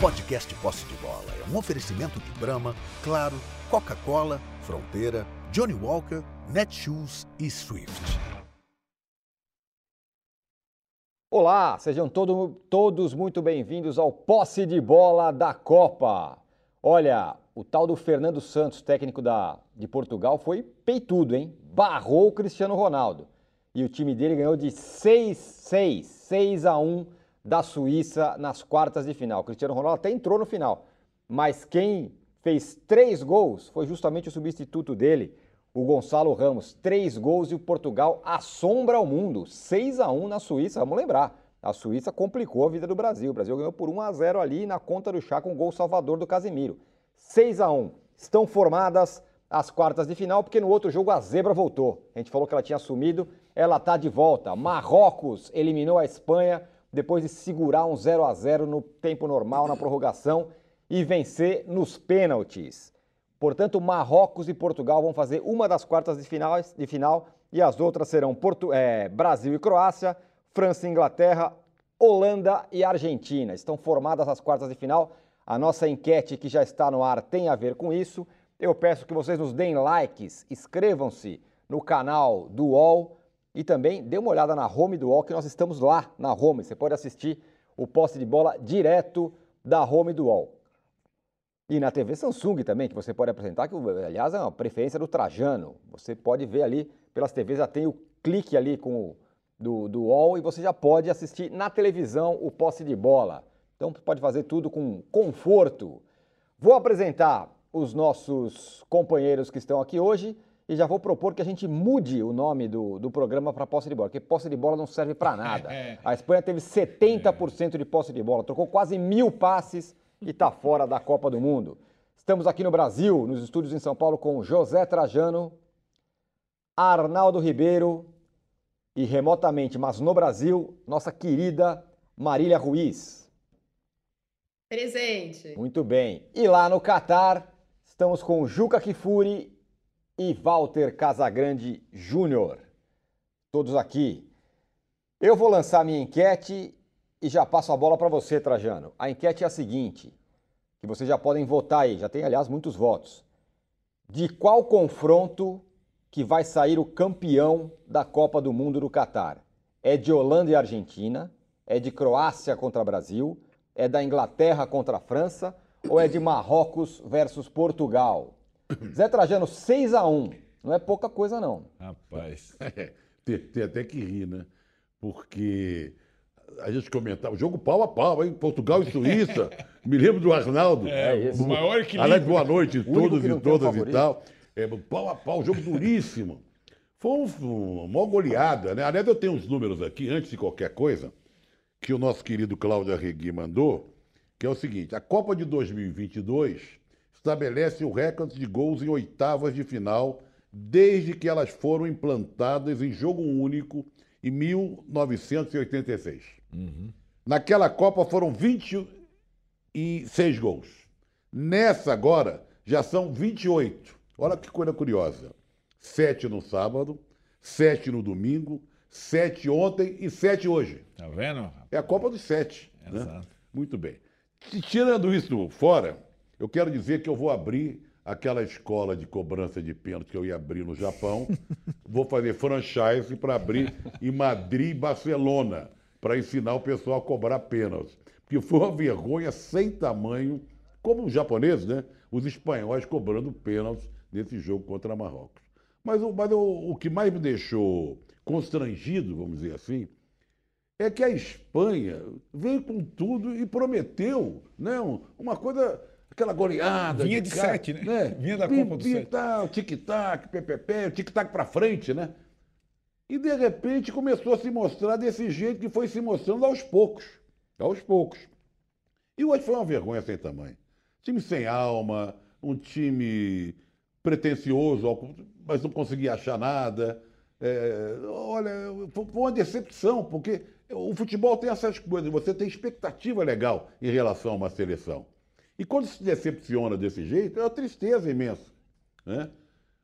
podcast Posse de Bola é um oferecimento de Brahma, Claro, Coca-Cola, Fronteira, Johnny Walker, Netshoes e Swift. Olá, sejam todo, todos muito bem-vindos ao Posse de Bola da Copa. Olha, o tal do Fernando Santos, técnico da, de Portugal, foi peitudo, hein? Barrou o Cristiano Ronaldo. E o time dele ganhou de 6-6, 6 a 1 da Suíça nas quartas de final. Cristiano Ronaldo até entrou no final, mas quem fez três gols foi justamente o substituto dele, o Gonçalo Ramos. Três gols e o Portugal assombra o mundo. 6 a 1 na Suíça, vamos lembrar. A Suíça complicou a vida do Brasil. O Brasil ganhou por 1 a 0 ali na conta do chá com o gol salvador do Casimiro. 6 a 1 Estão formadas as quartas de final, porque no outro jogo a zebra voltou. A gente falou que ela tinha sumido, ela está de volta. Marrocos eliminou a Espanha depois de segurar um 0 a 0 no tempo normal, na prorrogação e vencer nos pênaltis. Portanto, Marrocos e Portugal vão fazer uma das quartas de final, de final e as outras serão Porto, é, Brasil e Croácia, França e Inglaterra, Holanda e Argentina. Estão formadas as quartas de final. A nossa enquete que já está no ar tem a ver com isso. Eu peço que vocês nos deem likes, inscrevam-se no canal do UOL e também dê uma olhada na home do UOL, que nós estamos lá na home. Você pode assistir o poste de bola direto da home do UOL. E na TV Samsung também, que você pode apresentar, que aliás é uma preferência do Trajano. Você pode ver ali pelas TVs, já tem o clique ali com o, do, do UOL e você já pode assistir na televisão o posse de bola. Então pode fazer tudo com conforto. Vou apresentar os nossos companheiros que estão aqui hoje e já vou propor que a gente mude o nome do, do programa para posse de bola, porque posse de bola não serve para nada. É. A Espanha teve 70% de posse de bola, trocou quase mil passes e está fora da Copa do Mundo. Estamos aqui no Brasil, nos estúdios em São Paulo, com José Trajano, Arnaldo Ribeiro e remotamente, mas no Brasil, nossa querida Marília Ruiz. Presente. Muito bem. E lá no Catar, estamos com Juca Kifuri e Walter Casagrande Júnior. Todos aqui. Eu vou lançar minha enquete e já passo a bola para você, Trajano. A enquete é a seguinte, que vocês já podem votar aí, já tem aliás muitos votos. De qual confronto que vai sair o campeão da Copa do Mundo do Catar? É de Holanda e Argentina? É de Croácia contra Brasil? É da Inglaterra contra a França? Ou é de Marrocos versus Portugal? Zé Trajano, 6 a 1 Não é pouca coisa, não. Rapaz, é, tem, tem, até que rir, né? Porque a gente comentava, jogo pau a pau, hein? Portugal e Suíça. Me lembro do Arnaldo. É, o maior equilíbrio. Aliás, boa noite a todos e todas e tal. É, pau a pau, jogo duríssimo. Foi um, uma goleada, né? Aliás, eu tenho uns números aqui, antes de qualquer coisa, que o nosso querido Cláudio Arregui mandou, que é o seguinte: a Copa de 2022 estabelece o recorde de gols em oitavas de final desde que elas foram implantadas em jogo único em 1986. Uhum. Naquela Copa foram 26 gols. Nessa agora já são 28. Olha que coisa curiosa. Sete no sábado, sete no domingo, sete ontem e sete hoje. Tá vendo? É a Copa dos Sete. Né? Exato. Né? Muito bem. Tirando isso fora, eu quero dizer que eu vou abrir aquela escola de cobrança de pênalti que eu ia abrir no Japão. vou fazer franchise para abrir em Madrid e Barcelona, para ensinar o pessoal a cobrar pênaltis. Porque foi uma vergonha sem tamanho, como os japoneses, né? Os espanhóis cobrando pênaltis nesse jogo contra Marrocos. Mas, o, mas o, o que mais me deixou constrangido, vamos dizer assim, é que a Espanha veio com tudo e prometeu né, uma coisa aquela goleada. Vinha de, de sete, né? né? Vinha da Copa do sete. Tal, tic-tac, PPP, tic-tac para frente, né? E de repente começou a se mostrar desse jeito que foi se mostrando aos poucos. Aos poucos. E hoje foi uma vergonha sem tamanho. Time sem alma, um time pretencioso, mas não conseguia achar nada. É, olha, foi uma decepção, porque o futebol tem essas coisas, você tem expectativa legal em relação a uma seleção. E quando se decepciona desse jeito, é uma tristeza imensa. Né?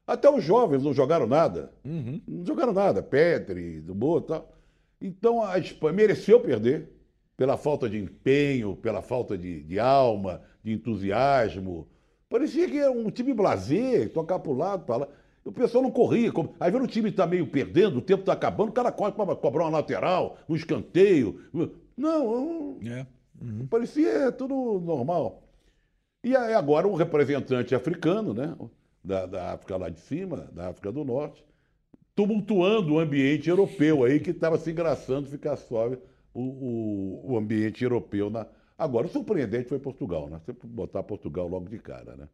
Até os jovens não jogaram nada. Uhum. Não jogaram nada. Petri, do Boa e tal. Então a Espanha mereceu perder. pela falta de empenho, pela falta de, de alma, de entusiasmo. Parecia que era um time blazer, tocar para o lado, para lá. O pessoal não corria. Aí vendo o time está meio perdendo, o tempo está acabando, o cara corre para cobrar uma lateral, um escanteio. Não, é. uhum. parecia tudo normal. E agora um representante africano, né? Da, da África lá de cima, da África do Norte, tumultuando o ambiente europeu aí, que estava se engraçando ficar só o, o, o, ambiente europeu. Na... Agora, o surpreendente foi Portugal, né? Sempre botar Portugal logo de cara, né?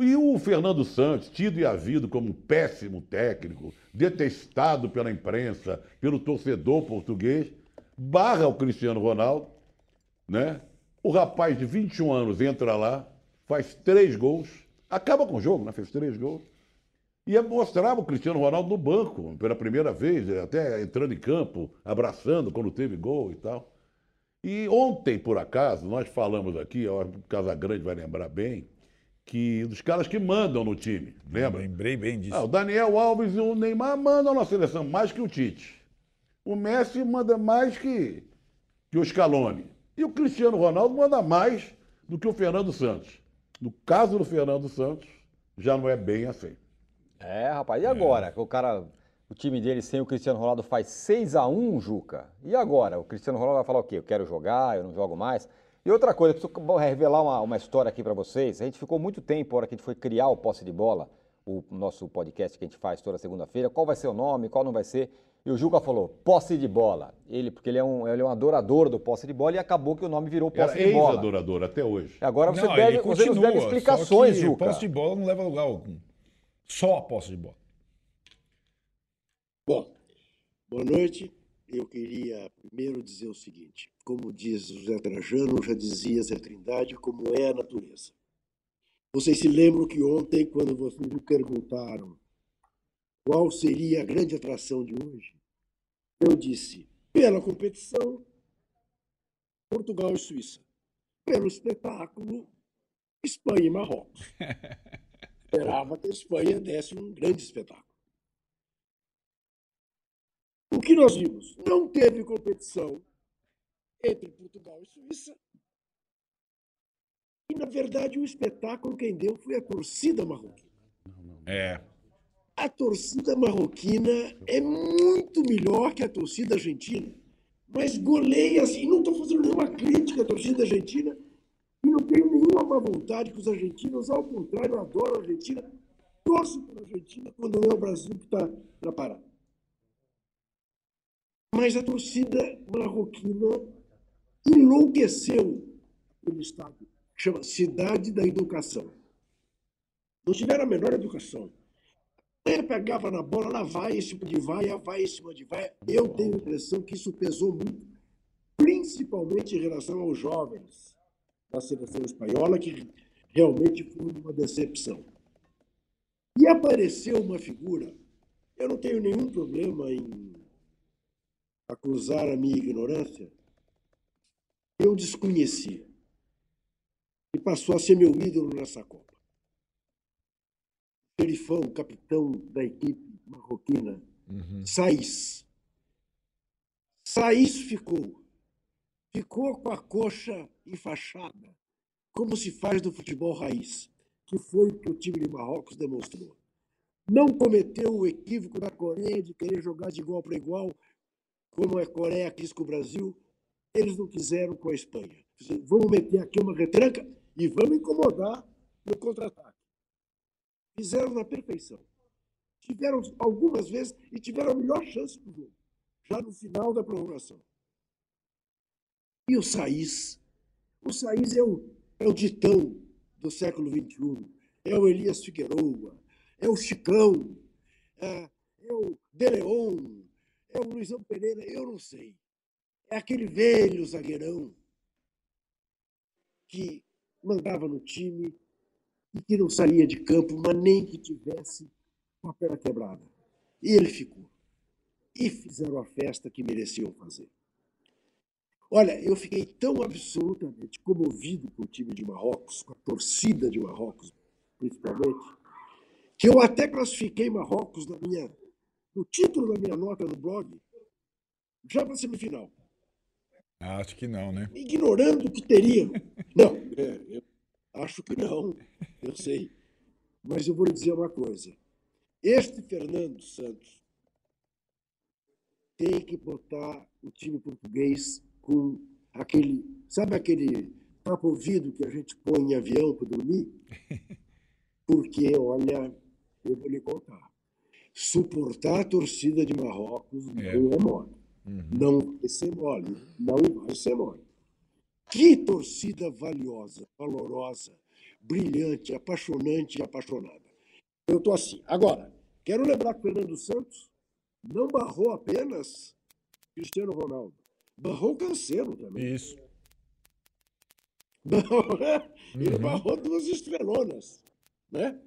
E o Fernando Santos, tido e havido como um péssimo técnico, detestado pela imprensa, pelo torcedor português, barra o Cristiano Ronaldo, né? O rapaz de 21 anos entra lá, faz três gols, acaba com o jogo, né? Fez três gols e mostrava o Cristiano Ronaldo no banco, pela primeira vez, até entrando em campo, abraçando quando teve gol e tal. E ontem, por acaso, nós falamos aqui, o Casa Grande vai lembrar bem, que dos caras que mandam no time, lembra? Lembrei bem disso. Ah, o Daniel Alves e o Neymar mandam na seleção mais que o Tite. O Messi manda mais que, que o Scaloni. E o Cristiano Ronaldo manda mais do que o Fernando Santos. No caso do Fernando Santos, já não é bem assim. É, rapaz, e agora? É. O cara, o time dele sem o Cristiano Ronaldo faz 6 a 1 Juca. E agora? O Cristiano Ronaldo vai falar o quê? Eu quero jogar, eu não jogo mais. E outra coisa, preciso revelar uma, uma história aqui para vocês. A gente ficou muito tempo, a hora que a gente foi criar o Posse de Bola, o nosso podcast que a gente faz toda segunda-feira, qual vai ser o nome, qual não vai ser. E o Juca falou, posse de bola. Ele, porque ele é um, ele é um adorador do posse de bola e acabou que o nome virou posse Era de bola. adorador até hoje. Agora você, não, deve, você nos deve explicações, Juca. Posse de bola não leva lugar algum. Só a posse de bola. Bom, boa noite. Eu queria primeiro dizer o seguinte: como diz José Trajano, já dizia Zé Trindade, como é a natureza. Vocês se lembram que ontem, quando vocês me perguntaram qual seria a grande atração de hoje, eu disse, pela competição, Portugal e Suíça. Pelo espetáculo, Espanha e Marrocos. esperava que a Espanha desse um grande espetáculo. O que nós vimos? Não teve competição entre Portugal e Suíça. E, na verdade, o espetáculo quem deu foi a torcida marroquina. É. A torcida marroquina é muito melhor que a torcida argentina, mas goleia assim. Não estou fazendo nenhuma crítica à torcida argentina, e não tenho nenhuma má vontade com os argentinos, ao contrário, eu adoro a Argentina, torço para a Argentina quando é o Brasil que está na parada. Mas a torcida marroquina enlouqueceu no estado, chama Cidade da Educação. Não tiveram a menor educação. Ele pegava na bola, lá vai em cima de vaia, vai em cima de vaia. Eu tenho a impressão que isso pesou muito, principalmente em relação aos jovens da seleção espanhola, que realmente foi uma decepção. E apareceu uma figura, eu não tenho nenhum problema em acusar a minha ignorância, eu desconheci e passou a ser meu ídolo nessa Copa. Perifão, capitão da equipe marroquina, uhum. Saiz. Saiz ficou ficou com a coxa enfaixada, como se faz no futebol raiz, que foi o que o time de Marrocos demonstrou. Não cometeu o equívoco da Coreia de querer jogar de igual para igual, como a Coreia quis com o Brasil. Eles não quiseram com a Espanha. Vamos meter aqui uma retranca e vamos incomodar no contra-ataque. Fizeram na perfeição. Tiveram algumas vezes e tiveram a melhor chance do jogo, já no final da prorrogação. E o Saiz? O Saiz é o, é o ditão do século XXI, é o Elias Figueroa, é o Chicão, é, é o Deleon, é o Luizão Pereira, eu não sei. É aquele velho zagueirão que mandava no time e que não saía de campo, mas nem que tivesse uma perna quebrada. E ele ficou. E fizeram a festa que mereciam fazer. Olha, eu fiquei tão absolutamente comovido com o time de Marrocos, com a torcida de Marrocos, principalmente, que eu até classifiquei Marrocos na minha, no título da minha nota no blog, já para a semifinal. Acho que não, né? Ignorando que teria. Não, é, eu acho que não, eu sei. Mas eu vou lhe dizer uma coisa. Este Fernando Santos tem que botar o time português com aquele. Sabe aquele papo ouvido que a gente põe em avião para dormir? Porque, olha, eu vou lhe contar. Suportar a torcida de Marrocos é. não é mole. Uhum. Não vai ser mole. Não vai ser mole. Que torcida valiosa, valorosa, brilhante, apaixonante e apaixonada. Eu estou assim. Agora, quero lembrar que o Fernando Santos não barrou apenas Cristiano Ronaldo. Barrou Cancelo também. Isso. Ele uhum. barrou duas estrelonas. Né?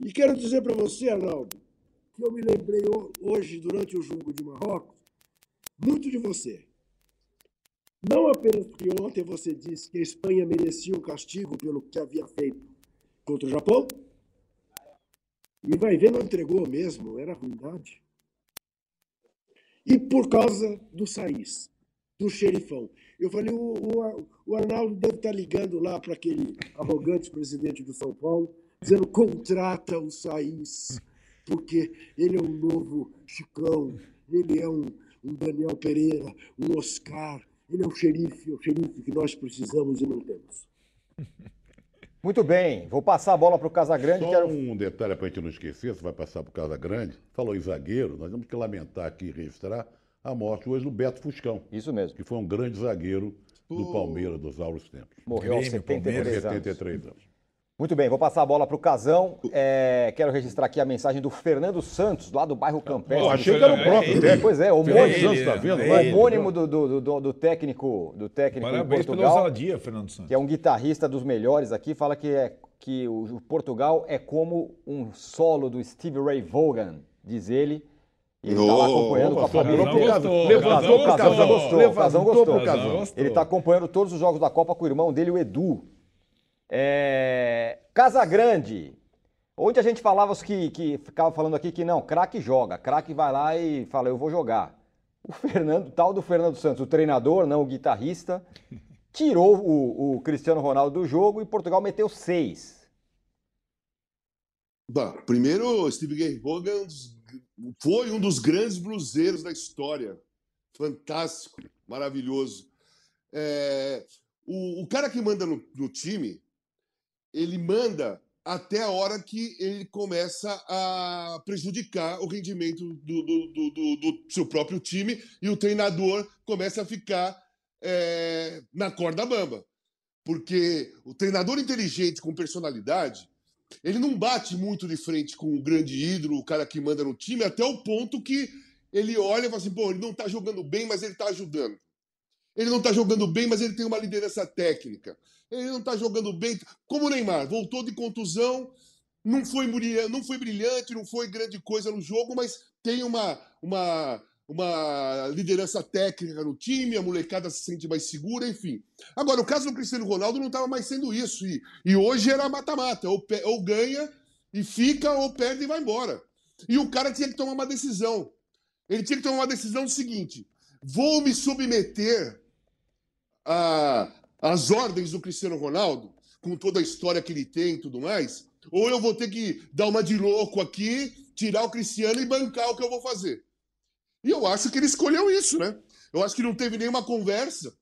E quero dizer para você, Arnaldo, que eu me lembrei hoje, durante o jogo de Marrocos, muito de você. Não apenas porque ontem você disse que a Espanha merecia um castigo pelo que havia feito contra o Japão, e vai ver, não entregou mesmo, era ruindade. E por causa do Saís, do xerifão. Eu falei, o, o, o Arnaldo deve estar ligando lá para aquele arrogante presidente do São Paulo, dizendo contrata o Saís, porque ele é um novo Chicão, ele é um, um Daniel Pereira, um Oscar, ele é um xerife, o xerife que nós precisamos e não temos. Muito bem, vou passar a bola para o Casagrande. Só quero... um detalhe para a gente não esquecer, você vai passar para o Casagrande. Falou em zagueiro, nós temos que lamentar aqui e registrar a morte hoje do Beto Fuscão. Isso mesmo. Que foi um grande zagueiro do Palmeiras dos auros tempos. Morreu aos 73 anos. 73 anos. Muito bem, vou passar a bola para o Casão. É, quero registrar aqui a mensagem do Fernando Santos, lá do bairro Campestre. Eu achei que era o próprio técnico. Pois é, homônimo, Santos, tá vendo? É homônimo do, do, do, do, técnico, do técnico Parabéns Portugal. pela ousadia, Fernando Santos. Que é um guitarrista dos melhores aqui, fala que, é, que o Portugal é como um solo do Steve Ray Vaughan, diz ele. E ele está lá acompanhando com a família inteira. Levantou, o Casão gostou. Levantou, gostou. Ele está acompanhando todos os jogos da Copa com o irmão dele, o Edu. É... Casa Grande. Onde a gente falava que, que ficava falando aqui que não, craque joga, craque vai lá e fala, eu vou jogar. O Fernando, tal do Fernando Santos, o treinador, não o guitarrista, tirou o, o Cristiano Ronaldo do jogo e Portugal meteu seis. Bom, primeiro, Steve Gay Hogan foi um dos grandes bruseiros da história. Fantástico, maravilhoso. É, o, o, cara que manda no, no time, ele manda até a hora que ele começa a prejudicar o rendimento do, do, do, do seu próprio time e o treinador começa a ficar é, na corda bamba. Porque o treinador inteligente com personalidade, ele não bate muito de frente com o grande ídolo, o cara que manda no time, até o ponto que ele olha e fala assim: pô, ele não tá jogando bem, mas ele tá ajudando. Ele não tá jogando bem, mas ele tem uma liderança técnica. Ele não está jogando bem. Como o Neymar, voltou de contusão, não foi, não foi brilhante, não foi grande coisa no jogo, mas tem uma, uma, uma liderança técnica no time, a molecada se sente mais segura, enfim. Agora, o caso do Cristiano Ronaldo não estava mais sendo isso. E, e hoje era mata-mata. Ou, ou ganha e fica, ou perde e vai embora. E o cara tinha que tomar uma decisão. Ele tinha que tomar uma decisão do seguinte: vou me submeter as ordens do Cristiano Ronaldo, com toda a história que ele tem e tudo mais, ou eu vou ter que dar uma de louco aqui, tirar o Cristiano e bancar o que eu vou fazer. E eu acho que ele escolheu isso, né? Eu acho que não teve nenhuma conversa,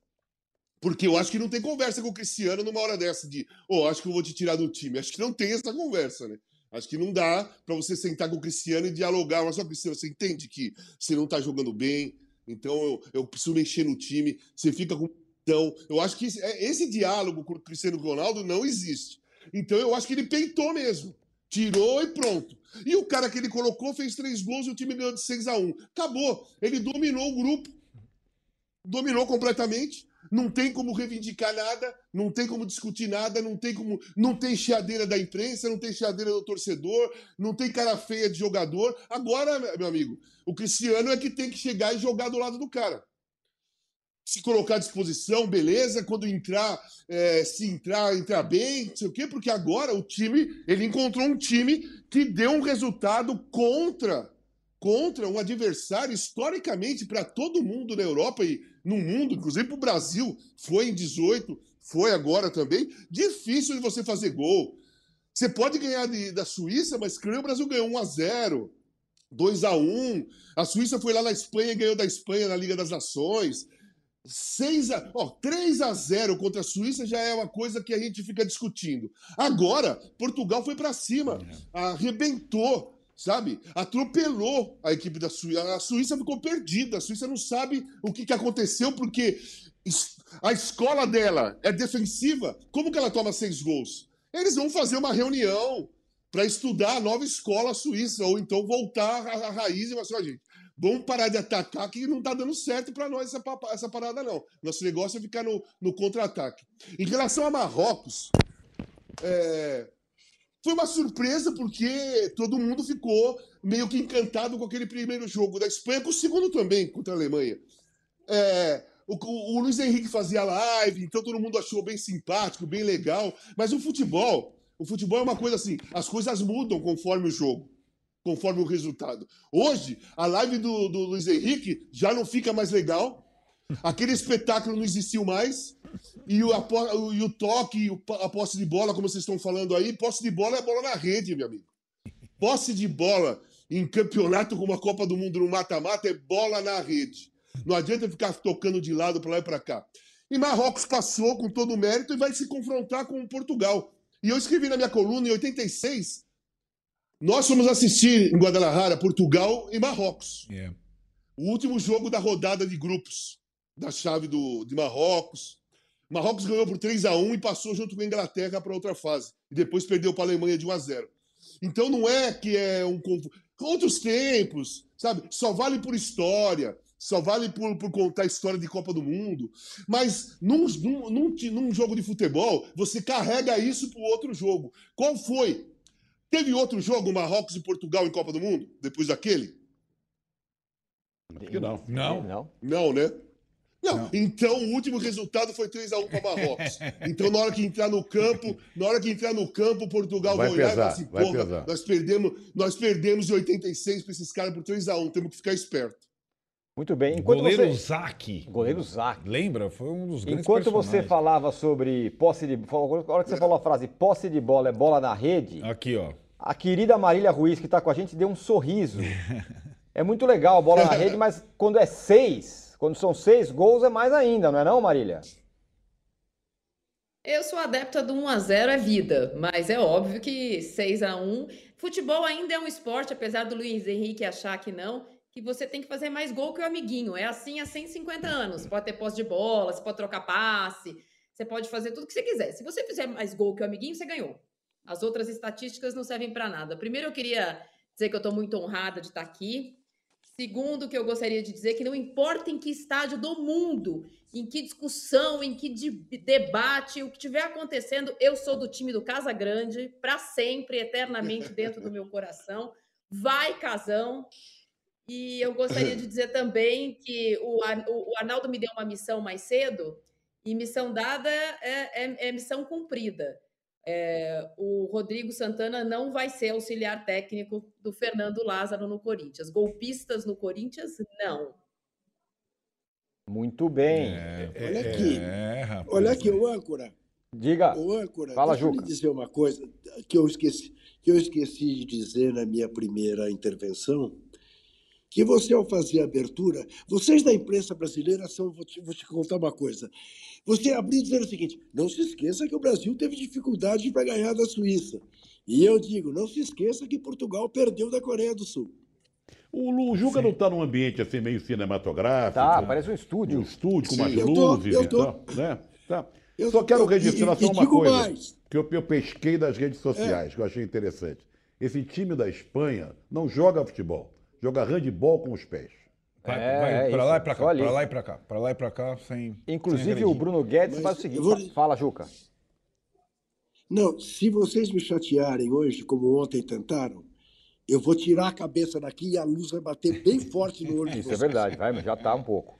porque eu acho que não tem conversa com o Cristiano numa hora dessa de, oh, acho que eu vou te tirar do time. Acho que não tem essa conversa, né? Acho que não dá para você sentar com o Cristiano e dialogar. Mas só, Cristiano, você entende que você não tá jogando bem, então eu, eu preciso mexer no time. Você fica com então, eu acho que é, esse diálogo com o Cristiano Ronaldo não existe. Então, eu acho que ele peitou mesmo. Tirou e pronto. E o cara que ele colocou fez três gols e o time ganhou de 6 a 1 Acabou. Ele dominou o grupo. Dominou completamente. Não tem como reivindicar nada, não tem como discutir nada, não tem como. Não tem chiadeira da imprensa, não tem chiadeira do torcedor, não tem cara feia de jogador. Agora, meu amigo, o Cristiano é que tem que chegar e jogar do lado do cara se colocar à disposição, beleza. Quando entrar, é, se entrar, entrar bem, não sei o quê, porque agora o time, ele encontrou um time que deu um resultado contra contra um adversário historicamente para todo mundo na Europa e no mundo, inclusive para o Brasil, foi em 18, foi agora também, difícil de você fazer gol. Você pode ganhar de, da Suíça, mas creio o Brasil ganhou 1 a 0 2 a 1 A Suíça foi lá na Espanha e ganhou da Espanha na Liga das Nações. 6 a, ó, 3 a 0 contra a Suíça já é uma coisa que a gente fica discutindo. Agora, Portugal foi para cima, é. arrebentou, sabe? Atropelou a equipe da Suíça. A Suíça ficou perdida. A Suíça não sabe o que, que aconteceu porque a escola dela é defensiva. Como que ela toma seis gols? Eles vão fazer uma reunião para estudar a nova escola suíça ou então voltar à raiz e falar assim, gente, Vamos parar de atacar, que não está dando certo para nós essa, essa parada, não. Nosso negócio é ficar no, no contra-ataque. Em relação a Marrocos, é, foi uma surpresa porque todo mundo ficou meio que encantado com aquele primeiro jogo da Espanha, com o segundo também, contra a Alemanha. É, o, o, Luiz Henrique fazia live, então todo mundo achou bem simpático, bem legal. Mas o futebol, o futebol é uma coisa assim, as coisas mudam conforme o jogo conforme o resultado. Hoje, a live do, do Luiz Henrique já não fica mais legal. Aquele espetáculo não existiu mais. E o, o, e o toque, a posse de bola, como vocês estão falando aí, posse de bola é bola na rede, meu amigo. Posse de bola em campeonato como a Copa do Mundo no mata-mata é bola na rede. Não adianta ficar tocando de lado para lá e para cá. E Marrocos passou com todo o mérito e vai se confrontar com Portugal. E eu escrevi na minha coluna em 86 nós fomos assistir em Guadalajara, Portugal e Marrocos. Yeah. É. O último jogo da rodada de grupos da chave do, de Marrocos. Marrocos ganhou por 3 a 1 e passou junto com a Inglaterra para outra fase. E depois perdeu para a Alemanha de 1 a 0. Então não é que é um outros tempos, sabe? Só vale por história, só vale por, por contar a história de Copa do Mundo. Mas num, num, num, num jogo de futebol, você carrega isso para o outro jogo. Qual foi Teve outro jogo, Marrocos e Portugal em Copa do Mundo, depois daquele? Acho que não. Não. Não, não né? Não. não. Então o último resultado foi 3x1 para Marrocos. então, na hora que entrar no campo, na hora que entrar no campo, Portugal vai, vai olhar pesar, e assim, nós perdemos, nós perdemos em 86 para esses caras por 3x1, temos que ficar esperto. Muito bem. Enquanto goleiro você... Zac. Goleiro Zac. Lembra? Foi um dos grandes Enquanto você falava sobre posse de... A hora que você falou a frase posse de bola é bola na rede... Aqui, ó. A querida Marília Ruiz, que está com a gente, deu um sorriso. É muito legal a bola na rede, mas quando é seis, quando são seis gols, é mais ainda, não é não, Marília? Eu sou adepta do 1 a 0 é vida, mas é óbvio que 6 a 1 Futebol ainda é um esporte, apesar do Luiz Henrique achar que não, que você tem que fazer mais gol que o amiguinho. É assim há 150 anos. Você pode ter posse de bola, você pode trocar passe, você pode fazer tudo o que você quiser. Se você fizer mais gol que o amiguinho, você ganhou. As outras estatísticas não servem para nada. Primeiro, eu queria dizer que eu estou muito honrada de estar aqui. Segundo, que eu gostaria de dizer que não importa em que estádio do mundo, em que discussão, em que de debate, o que estiver acontecendo, eu sou do time do Casa Grande, para sempre, eternamente dentro do meu coração. Vai, Casão! E eu gostaria de dizer também que o, o Arnaldo me deu uma missão mais cedo, e missão dada é, é, é missão cumprida é, o Rodrigo Santana não vai ser auxiliar técnico do Fernando Lázaro no Corinthians. Golpistas no Corinthians, não. Muito bem. É, olha aqui, é, olha aqui, o âncora. Diga. O âncora, Fala, deixa Juca. eu dizer uma coisa que eu esqueci, que eu esqueci de dizer na minha primeira intervenção que você, ao fazer a abertura, vocês da imprensa brasileira são. Vou te, vou te contar uma coisa. Você abriu dizendo o seguinte: não se esqueça que o Brasil teve dificuldade para ganhar da Suíça. E eu digo: não se esqueça que Portugal perdeu da Coreia do Sul. O, o Juca Sim. não está num ambiente assim meio cinematográfico? Tá, parece um estúdio. Um estúdio com Sim, umas luzes tô, tô, e tal, né? Tá. Eu Só quero registrar só uma coisa mais. que eu, eu pesquei das redes sociais, é. que eu achei interessante. Esse time da Espanha não joga futebol joga handball com os pés. Vai, é, vai é para lá e para cá, para lá e para cá, para lá e para cá, sem. Inclusive sem o Bruno Guedes Mas faz o seguinte: vou... fala, Juca. Não, se vocês me chatearem hoje, como ontem tentaram, eu vou tirar a cabeça daqui e a luz vai bater bem forte no olho Isso é verdade, vai, já está um pouco.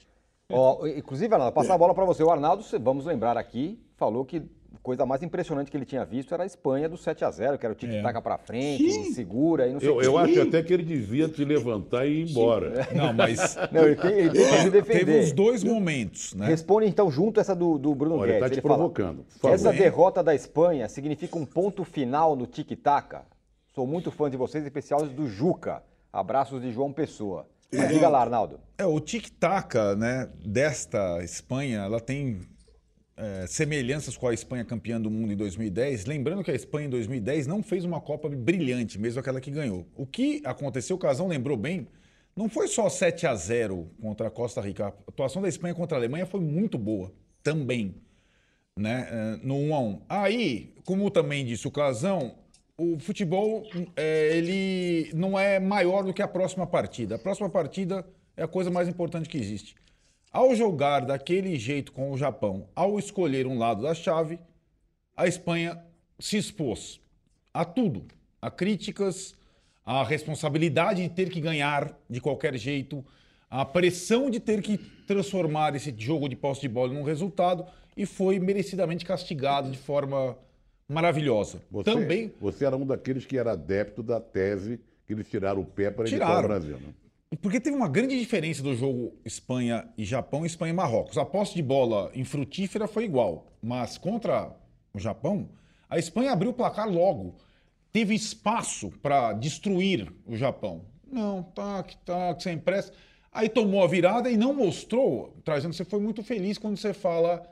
Ó, inclusive, Arnaldo, passar a bola para você. O Arnaldo, vamos lembrar aqui, falou que coisa mais impressionante que ele tinha visto era a Espanha do 7 a 0 que era o tic-tac é. para frente, Sim. segura e não sei Eu, eu acho até que ele devia se levantar e ir embora. Sim. Não, mas. Não, ele tem, ele tem que defender. Teve os dois momentos, né? Responde então junto essa do, do Bruno Olha, Guedes. Ele tá te provocando. Fala, essa derrota da Espanha significa um ponto final no tic-tac? Sou muito fã de vocês, especial do Juca. Abraços de João Pessoa. Mas é, diga lá, Arnaldo. É, o tic-tac né, desta Espanha, ela tem é, semelhanças com a Espanha campeã do mundo em 2010. Lembrando que a Espanha em 2010 não fez uma Copa brilhante, mesmo aquela que ganhou. O que aconteceu, o Casão lembrou bem, não foi só 7 a 0 contra a Costa Rica. A atuação da Espanha contra a Alemanha foi muito boa também, né? É, no 1 a 1. Aí, como também disse o Casão, o futebol é, ele não é maior do que a próxima partida. A próxima partida é a coisa mais importante que existe. Ao jogar daquele jeito com o Japão, ao escolher um lado da chave, a Espanha se expôs a tudo, a críticas, a responsabilidade de ter que ganhar de qualquer jeito, a pressão de ter que transformar esse jogo de posse de bola num resultado e foi merecidamente castigado de forma maravilhosa. Você, Também. Você era um daqueles que era adepto da tese que eles tiraram o pé para editar o Brasil, né? Porque teve uma grande diferença do jogo Espanha e Japão Espanha e Marrocos. A posse de bola infrutífera foi igual, mas contra o Japão, a Espanha abriu o placar logo. Teve espaço para destruir o Japão. Não, tac, tac, sem pressa. Aí tomou a virada e não mostrou, trazendo, você foi muito feliz quando você fala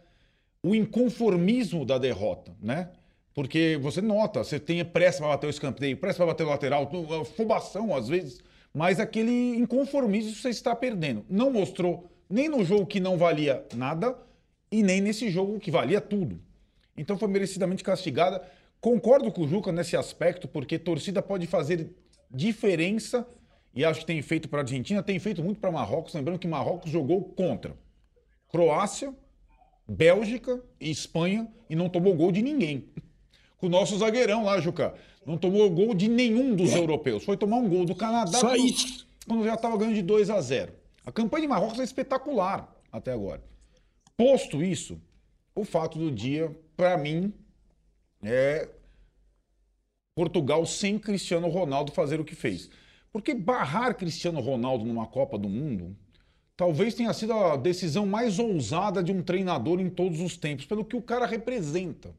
o inconformismo da derrota, né? Porque você nota, você tem pressa para bater o escanteio, pressa para bater o lateral, afobação às vezes mas aquele inconformismo você está perdendo. Não mostrou nem no jogo que não valia nada e nem nesse jogo que valia tudo. Então foi merecidamente castigada. Concordo com o Juca nesse aspecto, porque torcida pode fazer diferença e acho que tem feito para a Argentina, tem feito muito para Marrocos. Lembrando que Marrocos jogou contra Croácia, Bélgica e Espanha e não tomou gol de ninguém. Com o nosso zagueirão lá, Juca. Não tomou gol de nenhum dos é. europeus. Foi tomar um gol do Canadá Só quando, isso. quando já estava ganhando de 2 a 0. A campanha de Marrocos é espetacular até agora. Posto isso, o fato do dia, para mim, é Portugal sem Cristiano Ronaldo fazer o que fez. Porque barrar Cristiano Ronaldo numa Copa do Mundo talvez tenha sido a decisão mais ousada de um treinador em todos os tempos, pelo que o cara representa.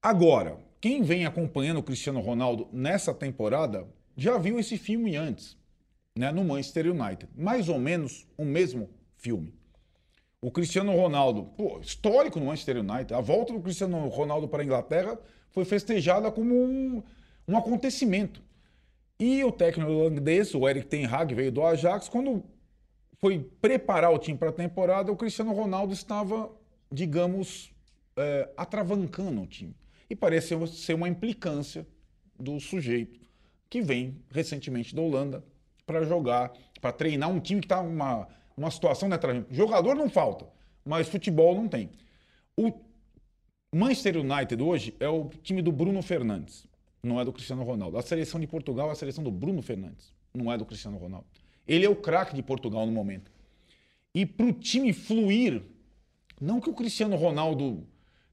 Agora, quem vem acompanhando o Cristiano Ronaldo nessa temporada já viu esse filme antes, né, no Manchester United. Mais ou menos o mesmo filme. O Cristiano Ronaldo, pô, histórico no Manchester United, a volta do Cristiano Ronaldo para a Inglaterra foi festejada como um, um acontecimento. E o técnico holandês, o Eric Ten Hag, veio do Ajax, quando foi preparar o time para a temporada, o Cristiano Ronaldo estava, digamos, é, atravancando o time. E parece ser uma implicância do sujeito que vem recentemente da Holanda para jogar, para treinar um time que está uma uma situação né, jogador não falta, mas futebol não tem. O Manchester United hoje é o time do Bruno Fernandes, não é do Cristiano Ronaldo. A seleção de Portugal é a seleção do Bruno Fernandes, não é do Cristiano Ronaldo. Ele é o craque de Portugal no momento. E para o time fluir, não que o Cristiano Ronaldo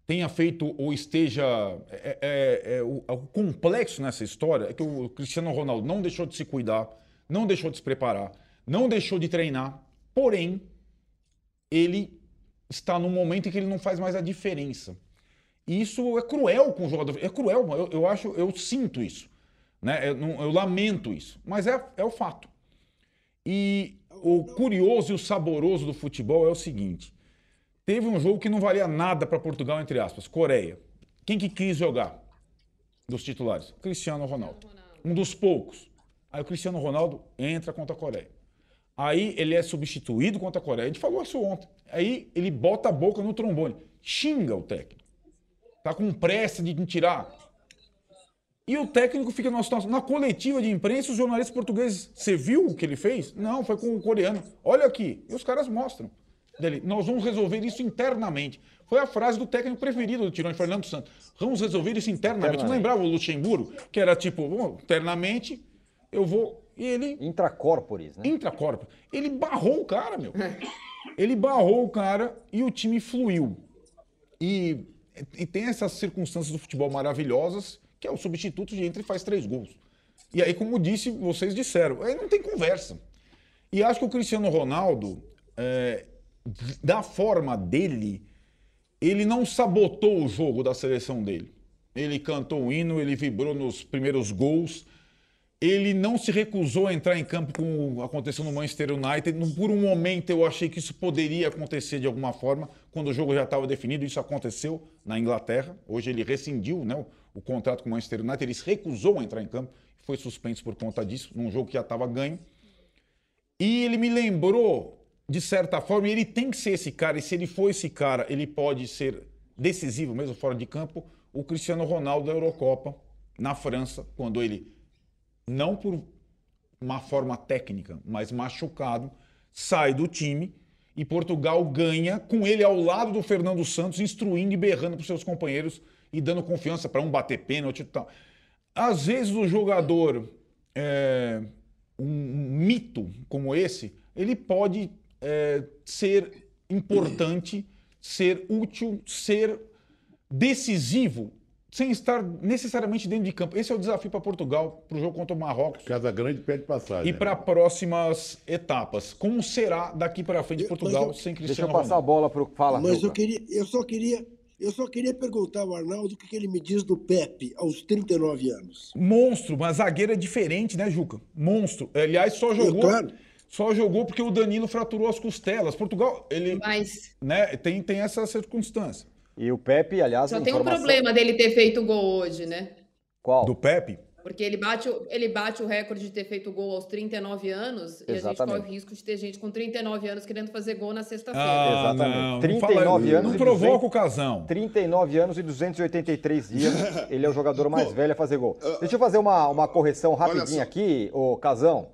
tenha feito ou esteja. É, é, é, o, o, complexo nessa história é que o Cristiano Ronaldo não deixou de se cuidar, não deixou de se preparar, não deixou de treinar, porém, ele está num momento em que ele não faz mais a diferença. E isso é cruel com o jogador. É cruel, eu, eu acho, eu sinto isso. Né? Eu, eu lamento isso. Mas é, é o fato. E o curioso e o saboroso do futebol é o seguinte Teve um jogo que não valia nada para Portugal, entre aspas, Coreia. Quem que quis jogar dos titulares? Cristiano Ronaldo. Um dos poucos. Aí o Cristiano Ronaldo entra contra a Coreia. Aí ele é substituído contra a Coreia. A gente falou isso ontem. Aí ele bota a boca no trombone. Xinga o técnico. Tá com pressa de tirar. E o técnico fica. Na coletiva de imprensa, os jornalistas portugueses. Você viu o que ele fez? Não, foi com o coreano. Olha aqui. E os caras mostram dele. Nós vamos resolver isso internamente. Foi a frase do técnico preferido do Tirone, Fernando Santos. Vamos resolver isso internamente. internamente. Não lembrava o Luxemburgo? Que era tipo, bom, internamente eu vou. E ele. Intracorporis, né? Intracorporis. Ele barrou o cara, meu. ele barrou o cara e o time fluiu. E e tem essas circunstâncias do futebol maravilhosas, que é o substituto de entra e faz três gols. E aí, como disse, vocês disseram, aí não tem conversa. E acho que o Cristiano Ronaldo, é, da forma dele, ele não sabotou o jogo da seleção dele. Ele cantou o hino, ele vibrou nos primeiros gols. Ele não se recusou a entrar em campo como aconteceu no Manchester United. Por um momento eu achei que isso poderia acontecer de alguma forma, quando o jogo já estava definido. Isso aconteceu na Inglaterra. Hoje ele rescindiu né, o, o contrato com o Manchester United. Ele se recusou a entrar em campo. Foi suspenso por conta disso, num jogo que já estava ganho. E ele me lembrou, de certa forma, ele tem que ser esse cara. E se ele for esse cara, ele pode ser decisivo, mesmo fora de campo, o Cristiano Ronaldo da Eurocopa, na França, quando ele não por uma forma técnica, mas machucado, sai do time e Portugal ganha com ele ao lado do Fernando Santos, instruindo e berrando para os seus companheiros e dando confiança para um bater pênalti e tal. Às vezes o jogador, é, um, mito como esse, ele pode é, ser importante, ser útil, ser decisivo sem estar necessariamente dentro de campo. Esse é o desafio para Portugal, para o jogo contra o Marrocos. Casa Grande pede passagem. E para próximas etapas. Como será daqui para frente Portugal eu, sem Cristiano Deixa eu passar Ronaldo? a bola para o Fala. Mas eu, queria, eu, só queria, eu só queria perguntar ao Arnaldo o que ele me diz do Pepe aos 39 anos. Monstro, mas zagueiro é diferente, né, Juca? Monstro. Aliás, só jogou... claro. Só jogou porque o Danilo fraturou as costelas. Portugal, ele... Mas... Né, tem, tem essa circunstância. E o Pepe, aliás. Só tem um problema dele ter feito gol hoje, né? Qual? Do Pepe? Porque ele bate, ele bate o recorde de ter feito gol aos 39 anos Exatamente. e a gente corre o risco de ter gente com 39 anos querendo fazer gol na sexta-feira. Ah, Exatamente. Não, 39 não anos. Não provoca 200, o casão. 39 anos e 283 dias. ele é o jogador mais velho a fazer gol. Deixa eu fazer uma, uma correção rapidinha aqui, ô Casão.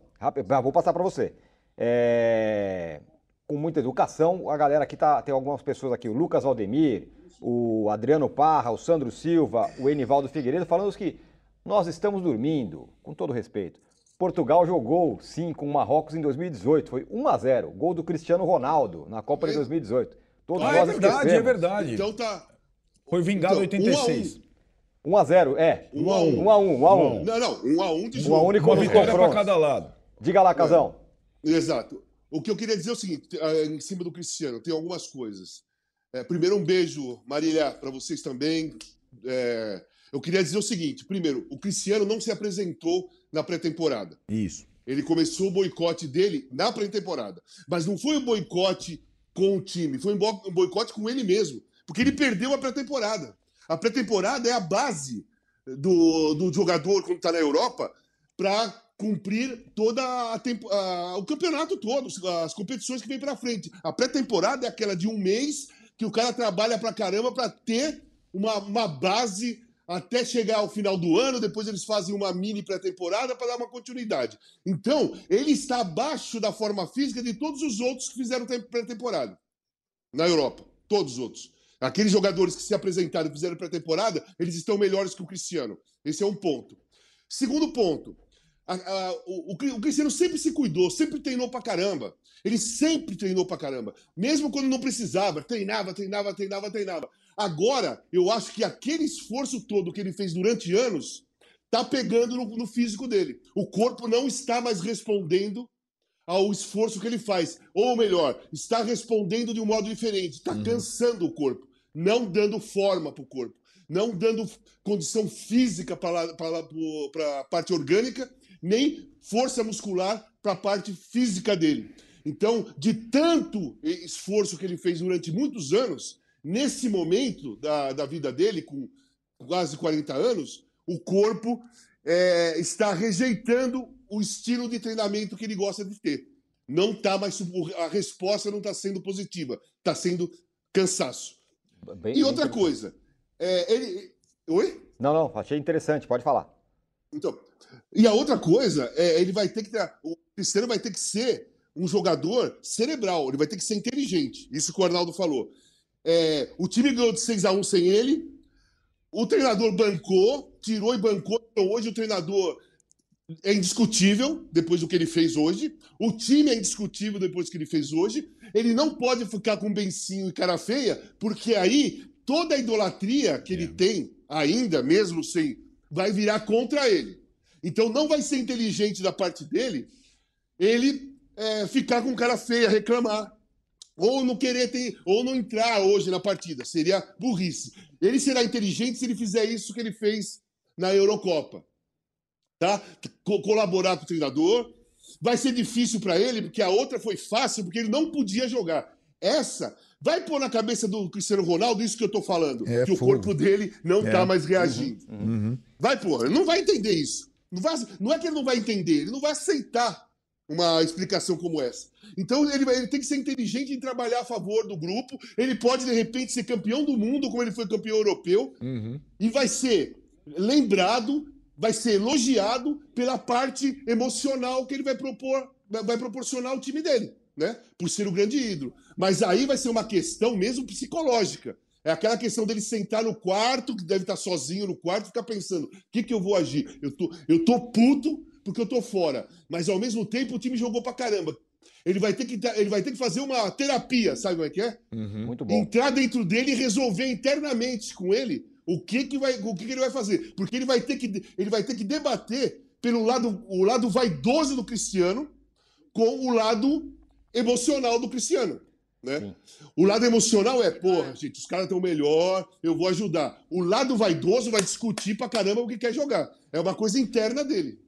Vou passar para você. É... Com muita educação, a galera aqui tá. Tem algumas pessoas aqui, o Lucas Valdemir, o Adriano Parra, o Sandro Silva, o Enivaldo Figueiredo, falando que nós estamos dormindo, com todo respeito. Portugal jogou, sim, com o Marrocos em 2018. Foi 1 a 0 Gol do Cristiano Ronaldo na Copa de 2018. Todos ah, é nós é verdade, esquecemos. é verdade. Então tá. Foi vingado então, 86. 1 a 0 é. 1 a 1 1 a 1 1 a 1 Não, não, 1 a 1 de jogo. 1 a 1 e Uma vitória para cada lado. Diga lá, Casão. É. Exato. O que eu queria dizer é o seguinte, eh, em cima do Cristiano, tem algumas coisas. É, primeiro, um beijo, Marília, para vocês também. É, eu queria dizer o seguinte: primeiro, o Cristiano não se apresentou na pré-temporada. Isso. Ele começou o boicote dele na pré-temporada. Mas não foi um boicote com o time, foi um boicote com ele mesmo. Porque ele perdeu a pré-temporada. A pré-temporada é a base do, do jogador quando está na Europa para cumprir toda a tempo, o campeonato todo, as competições que vem para frente. A pré-temporada é aquela de um mês que o cara trabalha pra caramba para ter uma, uma base até chegar ao final do ano, depois eles fazem uma mini pré-temporada para dar uma continuidade. Então, ele está abaixo da forma física de todos os outros que fizeram pré-temporada na Europa. Todos os outros. Aqueles jogadores que se apresentaram e fizeram pré-temporada, eles estão melhores que o Cristiano. Esse é um ponto. Segundo ponto, a, a, o, o, Cristiano sempre se cuidou, sempre treinou pra caramba. Ele sempre treinou pra caramba. Mesmo quando não precisava, treinava, treinava, treinava, treinava. Agora, eu acho que aquele esforço todo que ele fez durante anos tá pegando no, no físico dele. O corpo não está mais respondendo ao esforço que ele faz. Ou melhor, está respondendo de um modo diferente. Está uhum. cansando o corpo, não dando forma para o corpo, não dando condição física para a parte orgânica nem força muscular para a parte física dele. Então, de tanto esforço que ele fez durante muitos anos, nesse momento da, da vida dele, com quase 40 anos, o corpo é, está rejeitando o estilo de treinamento que ele gosta de ter. Não tá mais a resposta não está sendo positiva, está sendo cansaço. Bem, e outra coisa, é, ele, oi? Não, não, achei interessante, pode falar. Então, e a outra coisa, é, ele vai ter que ter, o Cristiano vai ter que ser um jogador cerebral, ele vai ter que ser inteligente. Isso que o Arnaldo falou. É, o time ganhou de 6 a 1 sem ele. O treinador bancou, tirou e bancou. Então hoje o treinador é indiscutível depois do que ele fez hoje. O time é indiscutível depois do que ele fez hoje. Ele não pode ficar com bencinho e cara feia, porque aí toda a idolatria que ele é. tem, ainda, mesmo sem. Vai virar contra ele. Então não vai ser inteligente da parte dele ele é, ficar com cara feia, reclamar. Ou não querer ter, ou não entrar hoje na partida. Seria burrice. Ele será inteligente se ele fizer isso que ele fez na Eurocopa. Tá? Co colaborar com o treinador. Vai ser difícil para ele, porque a outra foi fácil, porque ele não podia jogar. Essa vai pôr na cabeça do Cristiano Ronaldo isso que eu tô falando. É, que fogo. o corpo dele não é. tá mais reagindo. Uhum. Uhum. Vai, porra, ele não vai entender isso. Não, vai, não é que ele não vai entender, ele não vai aceitar uma explicação como essa. Então ele, ele, tem que ser inteligente em trabalhar a favor do grupo. Ele pode, de repente, ser campeão do mundo, como ele foi campeão europeu, uhum. e vai ser lembrado, vai ser elogiado pela parte emocional que ele vai propor, vai proporcionar ao time dele, né? Por ser o grande ídolo. Mas aí vai ser uma questão mesmo psicológica. É aquela questão dele sentar no quarto, que deve estar sozinho no quarto, e ficar pensando: o que, que eu vou agir? Eu tô, eu tô puto porque eu tô fora. Mas ao mesmo tempo o time jogou pra caramba. Ele vai ter que, ele vai ter que fazer uma terapia, sabe como é que é? Uhum. Muito bom. Entrar dentro dele e resolver internamente com ele o que, que, vai, o que, que ele vai fazer. Porque ele vai ter que, ele vai ter que debater pelo lado, o lado vaidoso do Cristiano com o lado emocional do Cristiano. Né? O lado emocional é, porra, gente, os caras estão melhor, eu vou ajudar. O lado vaidoso vai discutir pra caramba o que quer jogar. É uma coisa interna dele.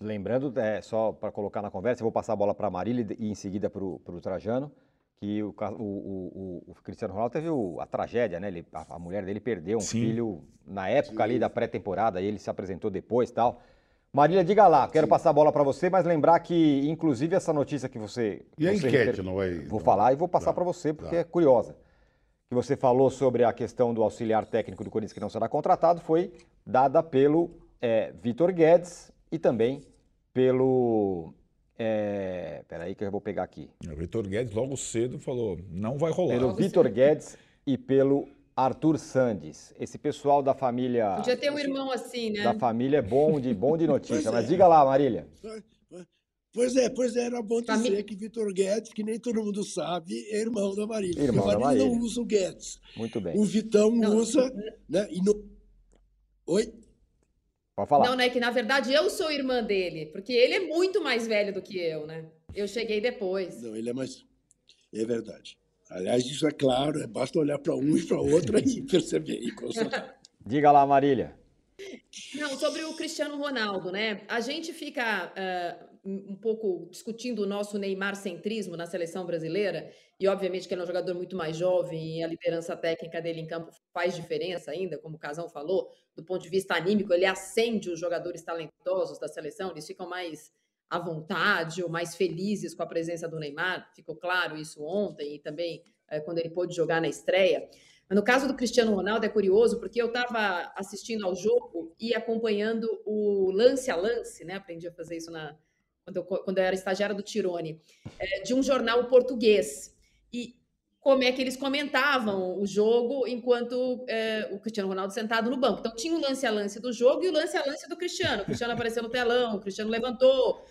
Lembrando, é, só para colocar na conversa, eu vou passar a bola para a Marília e em seguida para o Trajano, que o, o, o, o, Cristiano Ronaldo teve a tragédia, né? Ele, a, a, mulher dele perdeu um Sim. filho na época Sim. ali da pré-temporada, e ele se apresentou depois tal. Marília, diga lá, quero Sim. passar a bola para você, mas lembrar que, inclusive, essa notícia que você. E a você enquete, não vai. Vou não... falar e vou passar tá. para você, porque tá. é curiosa. Que você falou sobre a questão do auxiliar técnico do Corinthians que não será contratado, foi dada pelo é, Vitor Guedes e também pelo. É, peraí que eu vou pegar aqui. O Vitor Guedes logo cedo falou, não vai rolar. Pelo Vitor Guedes e pelo Arthur Sandes. Esse pessoal da família. Podia ter um irmão assim, né? Da família é bom de, bom de notícia. Mas é. diga lá, Marília. Pois é, pois é, era bom dizer Família... que Vitor Guedes, que nem todo mundo sabe, é irmão da Marília. Irmão a Marília, não usa o Guedes. Muito bem. O Vitão não. usa, né? E no... Oi? Pode falar. Não, né? Que na verdade eu sou irmã dele, porque ele é muito mais velho do que eu, né? Eu cheguei depois. Não, ele é mais. É verdade. Aliás, isso é claro, é basta olhar para um e para outro e perceber. E Diga lá, Marília. Não, sobre o Cristiano Ronaldo, né? A gente fica uh, um pouco discutindo o nosso Neymar centrismo na seleção brasileira, e obviamente que ele é um jogador muito mais jovem e a liderança técnica dele em campo faz diferença ainda, como o Casão falou, do ponto de vista anímico, ele acende os jogadores talentosos da seleção, eles ficam mais à vontade ou mais felizes com a presença do Neymar, ficou claro isso ontem e também uh, quando ele pôde jogar na estreia. No caso do Cristiano Ronaldo é curioso porque eu estava assistindo ao jogo e acompanhando o lance a lance, né? Aprendi a fazer isso na, quando, eu, quando eu era estagiária do Tirone, é, de um jornal português. E como é que eles comentavam o jogo enquanto é, o Cristiano Ronaldo sentado no banco. Então tinha o lance a lance do jogo e o lance a lance do Cristiano. O Cristiano apareceu no telão, o Cristiano levantou.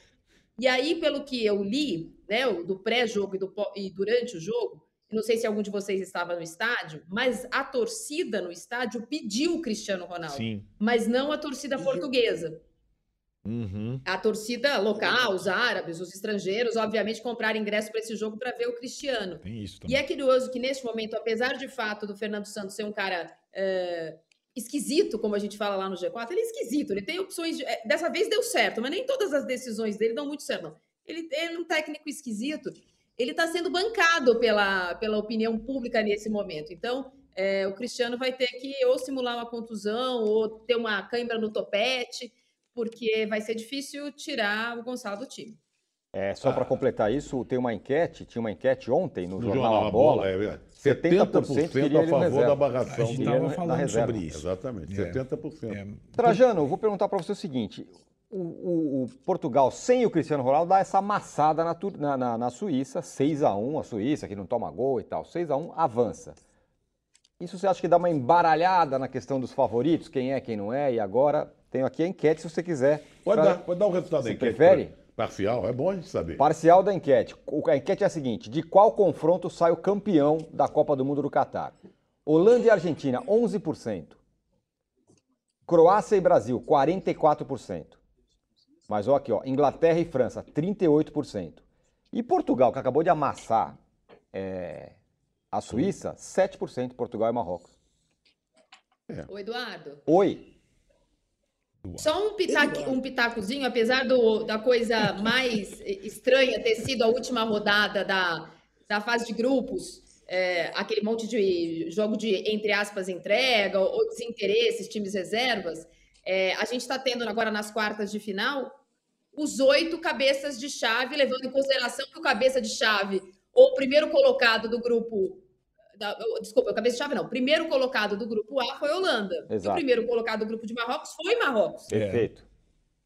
E aí, pelo que eu li, né, do pré-jogo e, e durante o jogo, não sei se algum de vocês estava no estádio, mas a torcida no estádio pediu o Cristiano Ronaldo. Sim. Mas não a torcida portuguesa. Uhum. A torcida local, os árabes, os estrangeiros, obviamente, compraram ingresso para esse jogo para ver o Cristiano. Tem isso também. E é curioso que, neste momento, apesar de fato do Fernando Santos ser um cara é, esquisito, como a gente fala lá no G4, ele é esquisito, ele tem opções. De, é, dessa vez deu certo, mas nem todas as decisões dele dão muito certo. Não. Ele é um técnico esquisito ele está sendo bancado pela, pela opinião pública nesse momento. Então, é, o Cristiano vai ter que ou simular uma contusão ou ter uma cãibra no topete, porque vai ser difícil tirar o Gonçalo do time. É, só ah. para completar isso, tem uma enquete, tinha uma enquete ontem no, no Jornal, Jornal A Bola. Bola é, 70%, 70 queria a favor da barração. A gente estava falando sobre isso. Exatamente, é. 70%. É. Trajano, vou perguntar para você o seguinte, o, o, o, Portugal sem o Cristiano Ronaldo dá essa amassada na, na, na Suíça, 6 a 1 a Suíça, que não toma gol e tal, 6 a 1 avança. Isso você acha que dá uma embaralhada na questão dos favoritos, quem é, quem não é? E agora tenho aqui a enquete, se você quiser. Pode, pra... dar, pode dar o resultado você da enquete. prefere? Parcial, é bom a gente saber. Parcial da enquete. A enquete é a seguinte: de qual confronto sai o campeão da Copa do Mundo do Catar? Holanda e Argentina, 11%. Croácia e Brasil, 44%. Mas olha aqui, ó, Inglaterra e França, 38%. E Portugal, que acabou de amassar é, a Suíça, 7% Portugal e Marrocos. É. Oi, Eduardo. Oi. Só um, pitaco, um pitacozinho, apesar do, da coisa mais estranha ter sido a última rodada da, da fase de grupos, é, aquele monte de jogo de, entre aspas, entrega ou, ou desinteresses, times reservas, é, a gente está tendo agora nas quartas de final os oito cabeças de chave, levando em consideração que o cabeça de chave, ou o primeiro colocado do grupo. Da, desculpa, o cabeça de chave não. O primeiro colocado do grupo A foi Holanda. Exato. O primeiro colocado do grupo de Marrocos foi Marrocos. Perfeito.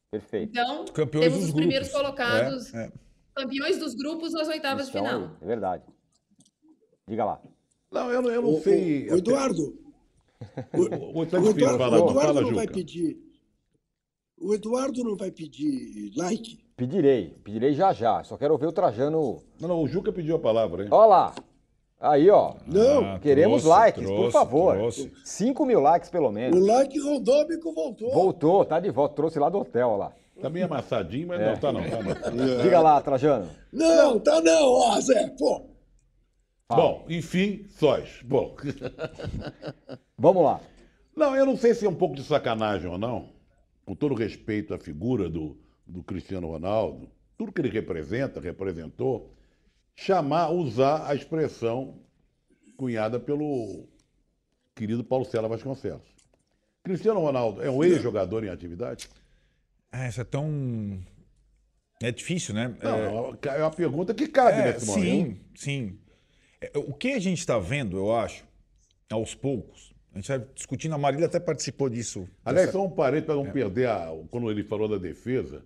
Perfeito. Então, Campeões temos dos os primeiros grupos. colocados, É, é. campeões dos grupos nas oitavas de Então, final. É verdade. Diga lá. Não, eu, não- eu não O, sei. o, o Eduardo, o, O, o, o difícil, Eduardo, fala, o Eduardo fala, não vai Juca. pedir. O Eduardo não vai pedir like. Pedirei, pedirei já já. Só quero ver o Trajano. Não, não, o Juca pediu a palavra, hein? Olha lá. Aí, ó. Não, Ah, Queremos trouxe, likes, por trouxe, favor. trouxe. 5 mil likes pelo o menos. like randômico voltou. Voltou, tá de volta. Trouxe lá do hotel, ó lá. Tá meio amassadinho, mas É. não, tá não. Tá não. Diga lá, Trajano. Não, tá não, ó, Zé, pô. Fala. Bom, enfim, sós. Bom. Vamos lá. Não, eu não sei se é um pouco de sacanagem ou não, com todo respeito à figura do, do Cristiano Ronaldo, tudo que ele representa, representou, chamar, usar a expressão cunhada pelo querido Paulo César Vasconcelos. Cristiano Ronaldo é um ex-jogador em atividade? Ah, isso é tão. É difícil, né? Não, é uma pergunta que cabe É, nesse momento. sim, sim. É, O que a gente está vendo, eu acho, aos poucos, a gente está discutindo, a Marília até participou disso. Aliás, dessa- só um parênteses para não perder a, quando ele falou da defesa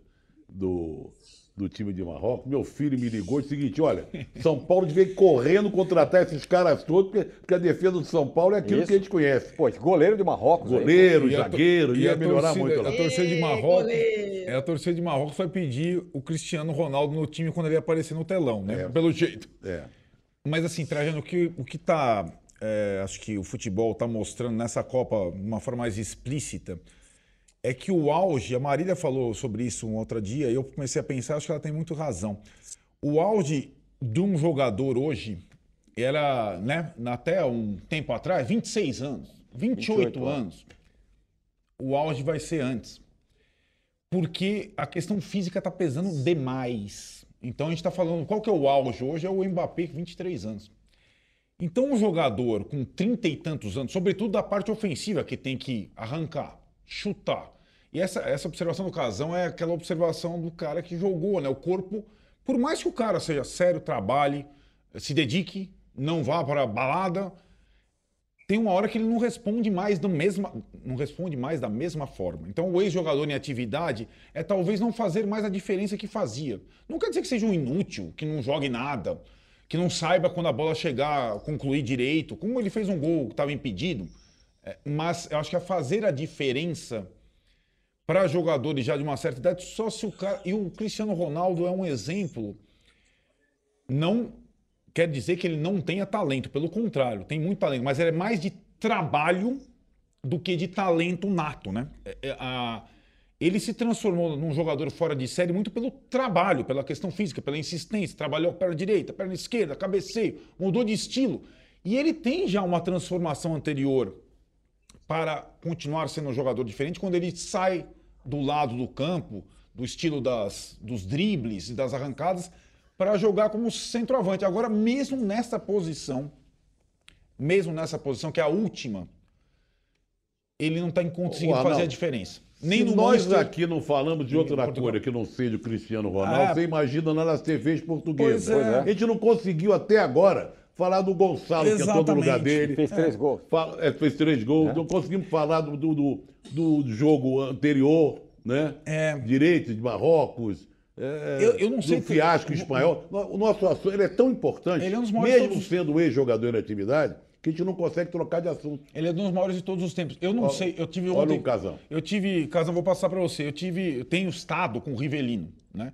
do, do time de Marrocos. Meu filho me ligou e disse o seguinte: olha, São Paulo devia ir correndo contratar esses caras todos, porque, porque a defesa do São Paulo é aquilo Isso. que a gente conhece. Pô, esse goleiro de Marrocos. aí, Goleiro, E a to- zagueiro, e ia a melhorar torcida- muito lá. A torcida de Marrocos. É, a torcida de Marrocos vai pedir o Cristiano Ronaldo no time quando ele aparecer no telão, né? É. Pelo jeito. É. Mas assim, Trajano, o que, o que tá. é, acho que o futebol está mostrando nessa Copa de uma forma mais explícita. É que o auge, a Marília falou sobre isso um outro dia, e eu comecei a pensar, acho que ela tem muito razão. O auge de um jogador hoje era, né, até um tempo atrás, 26 anos, 28, 28 anos. O auge vai ser antes. Porque a questão física está pesando demais. Então a gente está falando, qual que é o auge hoje? É o Mbappé, 23 anos. Então um jogador com 30 e tantos anos, sobretudo da parte ofensiva, que tem que arrancar, chutar. E essa, essa observação do Casão é aquela observação do cara que jogou, né? O corpo, por mais que o cara seja sério, trabalhe, se dedique, não vá para a balada, tem uma hora que ele não responde mais do mesma, não responde mais da mesma forma. Então, o ex-jogador em atividade é talvez não fazer mais a diferença que fazia. Não quer dizer que seja um inútil, que não jogue nada, que não saiba quando a bola chegar, concluir direito, como ele fez um gol que estava impedido. É, mas eu acho que a fazer a diferença para jogadores já de uma certa idade, só se o cara. E o Cristiano Ronaldo é um exemplo. Não quer dizer que ele não tenha talento, pelo contrário, tem muito talento, mas ele é mais de trabalho do que de talento nato, né? É, é, ele se transformou num jogador fora de série muito pelo trabalho, pela questão física, pela insistência, trabalhou perna direita, perna esquerda, cabeceio, mudou de estilo. E ele tem já uma transformação anterior para continuar sendo um jogador diferente quando ele sai do lado do campo, do estilo das, dos dribles e das arrancadas, para jogar como centroavante. Agora, mesmo nessa posição, mesmo nessa posição, que é a última, ele não está conseguindo Ô, fazer a diferença. Nem Se no nós Manchester- aqui não falamos de outra coisa que não seja o Cristiano Ronaldo, Ah. você imagina nas TVs portuguesas. É. A gente não conseguiu até agora falar do Gonçalo, que entrou no lugar Exatamente. dele. Fez três gols. Fala- é, fez três gols. Não conseguimos falar do, do, do- do jogo anterior, né? É. Direito de Marrocos. é, Eu- eu não sei Do que- fiasco espanhol. O nosso assunto ele é tão importante, Ele é um dos maiores mesmo todos- sendo ex-jogador em atividade, que a gente não consegue trocar de assunto. Ele é um dos maiores de todos os tempos. Eu não Ó, sei, eu tive olha ontem. o Casão. Eu tive, Casão, vou passar para você. Eu tive, eu tenho estado com o Rivelino, né?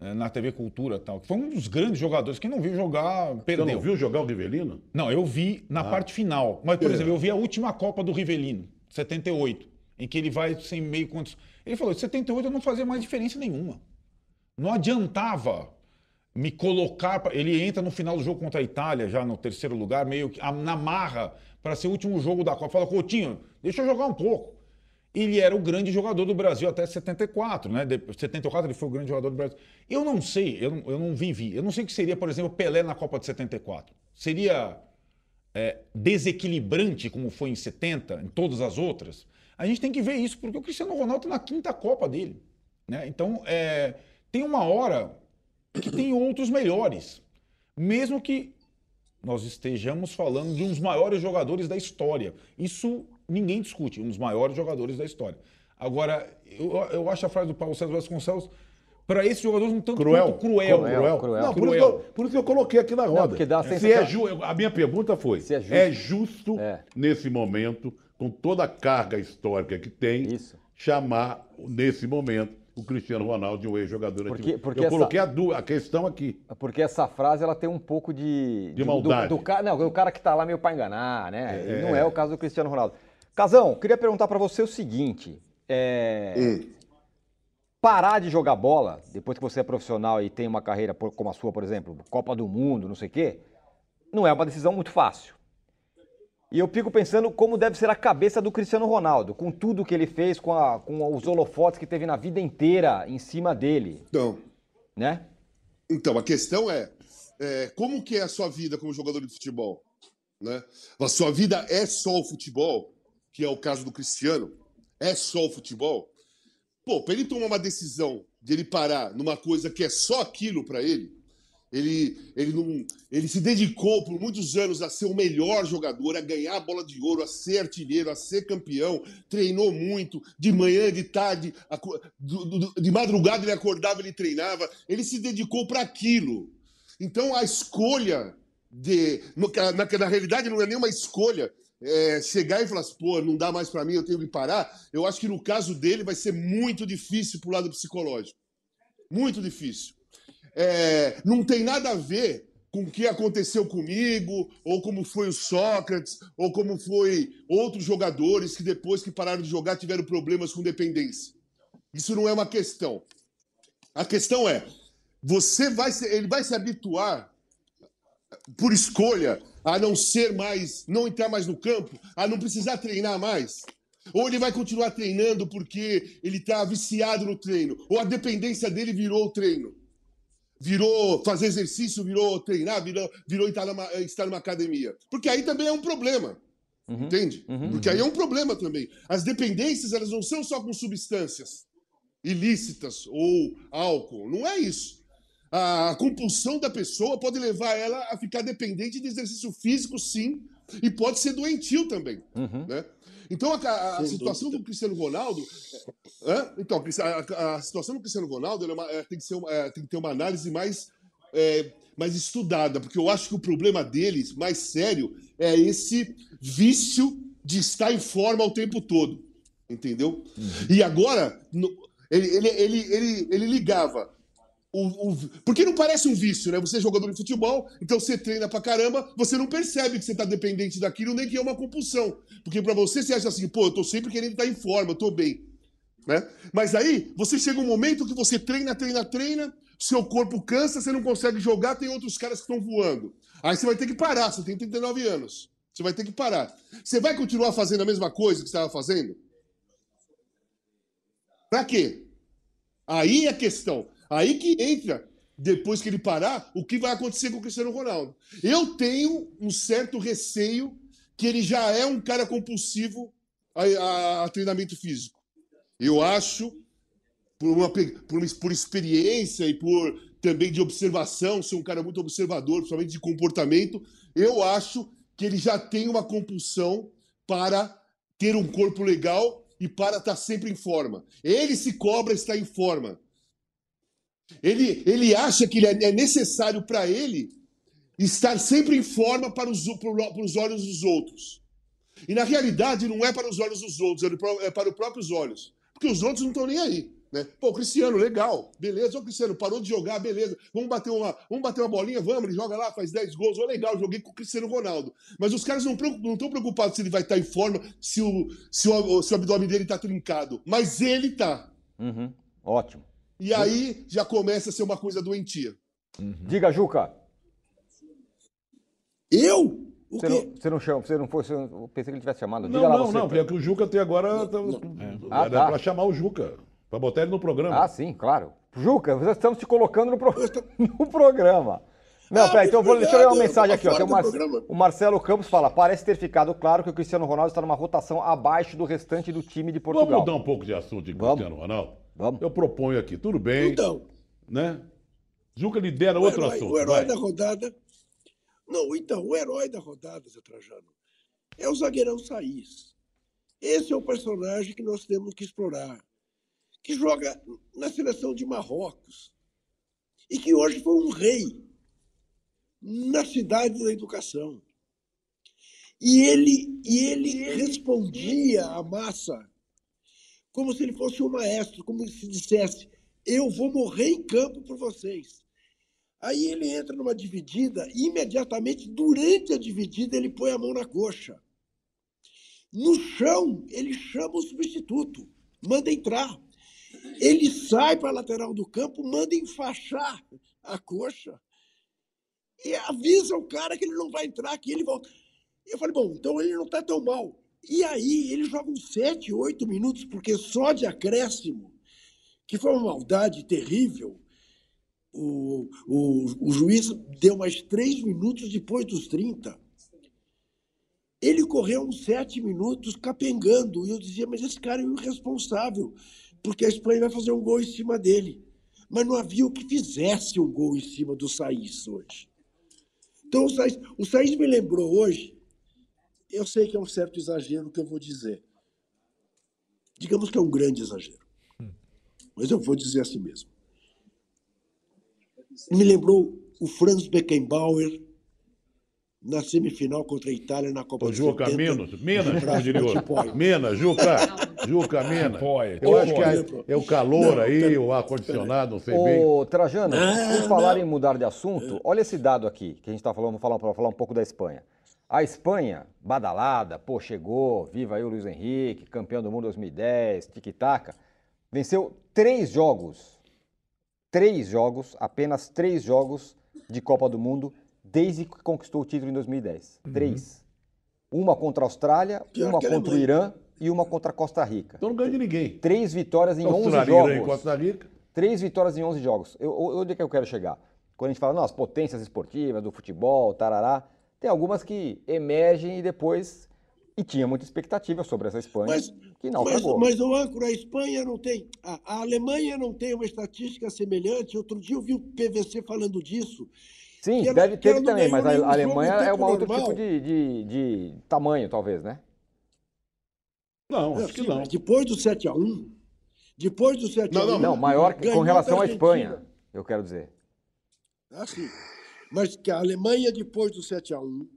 É, na TV Cultura tal. Foi um dos grandes jogadores. Quem não viu jogar, perdeu. Você não viu jogar o Rivelino? Não, eu vi na ah. parte final. Mas, por é. exemplo, eu vi a última Copa do Rivelino, 78, em que ele vai sem meio contos. Ele falou: 78 não fazia mais diferença nenhuma. Não adiantava me colocar. Ele entra no final do jogo contra a Itália, já no terceiro lugar, meio que na marra, para ser o último jogo da Copa. Fala, Coutinho, deixa eu jogar um pouco. Ele era o grande jogador do Brasil até 74, né? De 74 ele foi o grande jogador do Brasil. Eu não sei, eu não, eu não vivi. Eu não sei o que seria, por exemplo, Pelé na Copa de 74. Seria é, desequilibrante como foi em 70, em todas as outras? A gente tem que ver isso, porque o Cristiano Ronaldo está na quinta Copa dele. Né? Então, é, tem uma hora que tem outros melhores. Mesmo que nós estejamos falando de dos maiores jogadores da história. Isso ninguém discute, um dos maiores jogadores da história. Agora, eu, eu acho a frase do Paulo César Vasconcelos para esses jogadores um tanto cruel. cruel. Cruel, cruel. Não, por, Isso eu, por, Isso eu, coloquei aqui na roda. Não, a, se é ju, a minha pergunta foi: se é justo, é justo é. nesse momento, com toda a carga histórica que tem, Isso. chamar, nesse momento, o Cristiano Ronaldo de um ex-jogador porque, porque Eu essa, coloquei a, a, questão aqui. Porque essa frase ela tem um pouco de. De maldade. Do, do, não, o cara que está lá meio para enganar, né? É, não é. é o caso do Cristiano Ronaldo. Casão, queria perguntar para você o seguinte: é... hum. parar de jogar bola, depois que você é profissional e tem uma carreira como a sua, por exemplo, Copa do Mundo, não sei o quê, não é uma decisão muito fácil. E eu fico pensando como deve ser a cabeça do Cristiano Ronaldo, com tudo que ele fez, com, a, com os holofotes que teve na vida inteira em cima dele. Então, né? Então, a questão é, é como que é a sua vida como jogador de futebol? Né? A sua vida é só o futebol? Que é o caso do Cristiano, é só o futebol. Pô, para ele tomar uma decisão de ele parar numa coisa que é só aquilo para ele, ele, ele, não, ele se dedicou por muitos anos a ser o melhor jogador, a ganhar a bola de ouro, a ser artilheiro, a ser campeão. Treinou muito, de manhã, de tarde, a, de madrugada ele acordava, ele treinava. Ele se dedicou para aquilo. Então a escolha de. Na, na realidade, não é nenhuma escolha é, chegar e falar assim, pô, não dá mais para mim, eu tenho que parar, eu acho que no caso dele vai ser muito difícil pro lado psicológico. Muito difícil. É, não tem nada a ver com o que aconteceu comigo, ou como foi o Sócrates, ou como foi outros jogadores que depois que pararam de jogar tiveram problemas com dependência. Isso não é uma questão. A questão é, você vai se, ele vai se habituar por escolha a não ser mais, não entrar mais no campo, a não precisar treinar mais? Ou ele vai continuar treinando porque ele está viciado no treino? Ou a dependência dele virou o treino? Virou fazer exercício, virou treinar, virou, virou estar, numa, estar numa academia? Porque aí também é um problema. Uhum, entende? Uhum, porque aí é um problema também. As dependências, elas não são só com substâncias ilícitas ou álcool. Não é isso a compulsão da pessoa pode levar ela a ficar dependente de exercício físico, sim, e pode ser doentio também. Uhum. Né? Então, a, a situação do Cristiano Ronaldo. É, então, a, a, situação do Cristiano Ronaldo é uma, é, tem, que ser uma, é, tem que ter uma análise mais, é, mais estudada, porque eu acho que o problema deles, mais sério, é esse vício de estar em forma o tempo todo. Entendeu? Uhum. E agora, no, ele, ele, ele, ele, ele ligava o, o, porque não parece um vício, né? Você é jogador de futebol, então você treina pra caramba, você não percebe que você tá dependente daquilo, nem que é uma compulsão. Porque para você, você acha assim, pô, eu tô sempre querendo estar em forma, eu tô bem. Né? Mas aí, você chega um momento que você treina, treina, treina, seu corpo cansa, você não consegue jogar, tem outros caras que estão voando. Aí você vai ter que parar, você tem 39 anos. Você vai ter que parar. Você vai continuar fazendo a mesma coisa que você estava fazendo? Pra quê? Aí é a questão. Aí que entra, depois que ele parar, o que vai acontecer com o Cristiano Ronaldo. Eu tenho um certo receio que ele já é um cara compulsivo a, a, a treinamento físico. Eu acho, por, uma, por, por experiência e por também de observação, ser um cara muito observador, principalmente de comportamento, eu acho que ele já tem uma compulsão para ter um corpo legal e para estar sempre em forma. Ele se cobra estar em forma. Ele, ele acha que é, é necessário para ele estar sempre em forma para os, para os olhos dos outros. E na realidade não é para os olhos dos outros, é para os próprios olhos. Porque os outros não estão nem aí. Né? Pô, Cristiano, legal, beleza. Ô, Cristiano, parou de jogar, beleza. Vamos bater uma, vamos bater uma bolinha, vamos, ele joga lá, faz 10 gols. Ô, legal, joguei com o Cristiano Ronaldo. Mas os caras não estão preocupados se ele vai estar em forma, se o, se o, se o abdômen dele está trincado. Mas ele tá. Uhum. Ótimo. E aí já começa a ser uma coisa doentia. Uhum. Diga, Juca. Eu? O você, não, você não chama, você não fosse. Eu pensei que ele tivesse chamado. Diga não, lá não, você, não, porque é que o Juca até agora. Tá, é. Ah, tá. para chamar o Juca. Para botar ele no programa. Ah, sim, claro. Juca, nós estamos te colocando no, pro... no programa. Não, ah, peraí, então vou, deixa eu ler uma mensagem aqui. Ó. Tem o, Mar... o Marcelo Campos fala: parece ter ficado claro que o Cristiano Ronaldo está numa rotação abaixo do restante do time de Portugal. Vamos mudar um pouco de assunto de Cristiano Ronaldo? Vamos. Eu proponho aqui, tudo bem. Então. Né? Juca lidera outro herói, assunto. O herói vai. da rodada. Não, então, o herói da rodada, Zé Trajano, é o zagueirão Saís. Esse é o personagem que nós temos que explorar. Que joga na seleção de Marrocos. E que hoje foi um rei na cidade da educação. E ele, e ele respondia à massa como se ele fosse um maestro, como se dissesse: Eu vou morrer em campo por vocês. Aí ele entra numa dividida, e imediatamente, durante a dividida, ele põe a mão na coxa. No chão, ele chama o substituto, manda entrar. Ele sai para a lateral do campo, manda enfaixar a coxa e avisa o cara que ele não vai entrar, que ele volta. Eu falei, bom, então ele não está tão mal. E aí ele joga uns 7, 8 minutos, porque só de acréscimo, que foi uma maldade terrível, o, o, o juiz deu mais 3 minutos depois dos 30. Ele correu uns 7 minutos capengando. E eu dizia, mas esse cara é irresponsável, porque a Espanha vai fazer um gol em cima dele. Mas não havia o que fizesse um gol em cima do Saís hoje. Então o Saís, o Saís me lembrou hoje eu sei que é um certo exagero que eu vou dizer. Digamos que é um grande exagero. Mas eu vou dizer assim mesmo. Me lembrou o Franz Beckenbauer na semifinal contra a Itália na Copa do Juca, 70, menos, menos, como diria outro. Menos, Juca, Juca, menos. Eu acho que é, é o calor não, aí, o ar-condicionado, não sei Ô, bem. Ô, Trajano, ah, por falar em mudar de assunto, olha esse dado aqui, que a gente está falando, vou falar, falar um pouco da Espanha. A Espanha, badalada, pô, chegou, viva aí o Luiz Henrique, campeão do mundo 2010, tic-tac, venceu três jogos, três jogos, apenas três jogos de Copa do Mundo desde que conquistou o título em 2010. Uhum. Três. Uma contra a Austrália, Pior uma contra o Irã e uma contra a Costa Rica. Então não ganha de ninguém. Três vitórias em Austrália, 11 jogos. Irã e Costa Rica. Três vitórias em 11 jogos. Eu, onde é que eu quero chegar? Quando a gente fala, não, as potências esportivas do futebol, tarará, tem algumas que emergem e depois. E tinha muita expectativa sobre essa Espanha, mas, que não mas, acabou. Mas, o âncora, a Espanha não tem. A, a, Alemanha não tem uma estatística semelhante. Outro dia eu vi o PVC falando disso. Sim, ela, deve ter também, mas a Alemanha é um outro tipo de, de, de, tamanho, talvez, né? Não, acho que não. Depois do 7x1, depois do 7x1. Não, não, não maior com relação à Espanha, eu quero dizer. Ah, sim mas que a Alemanha, depois do 7 a 1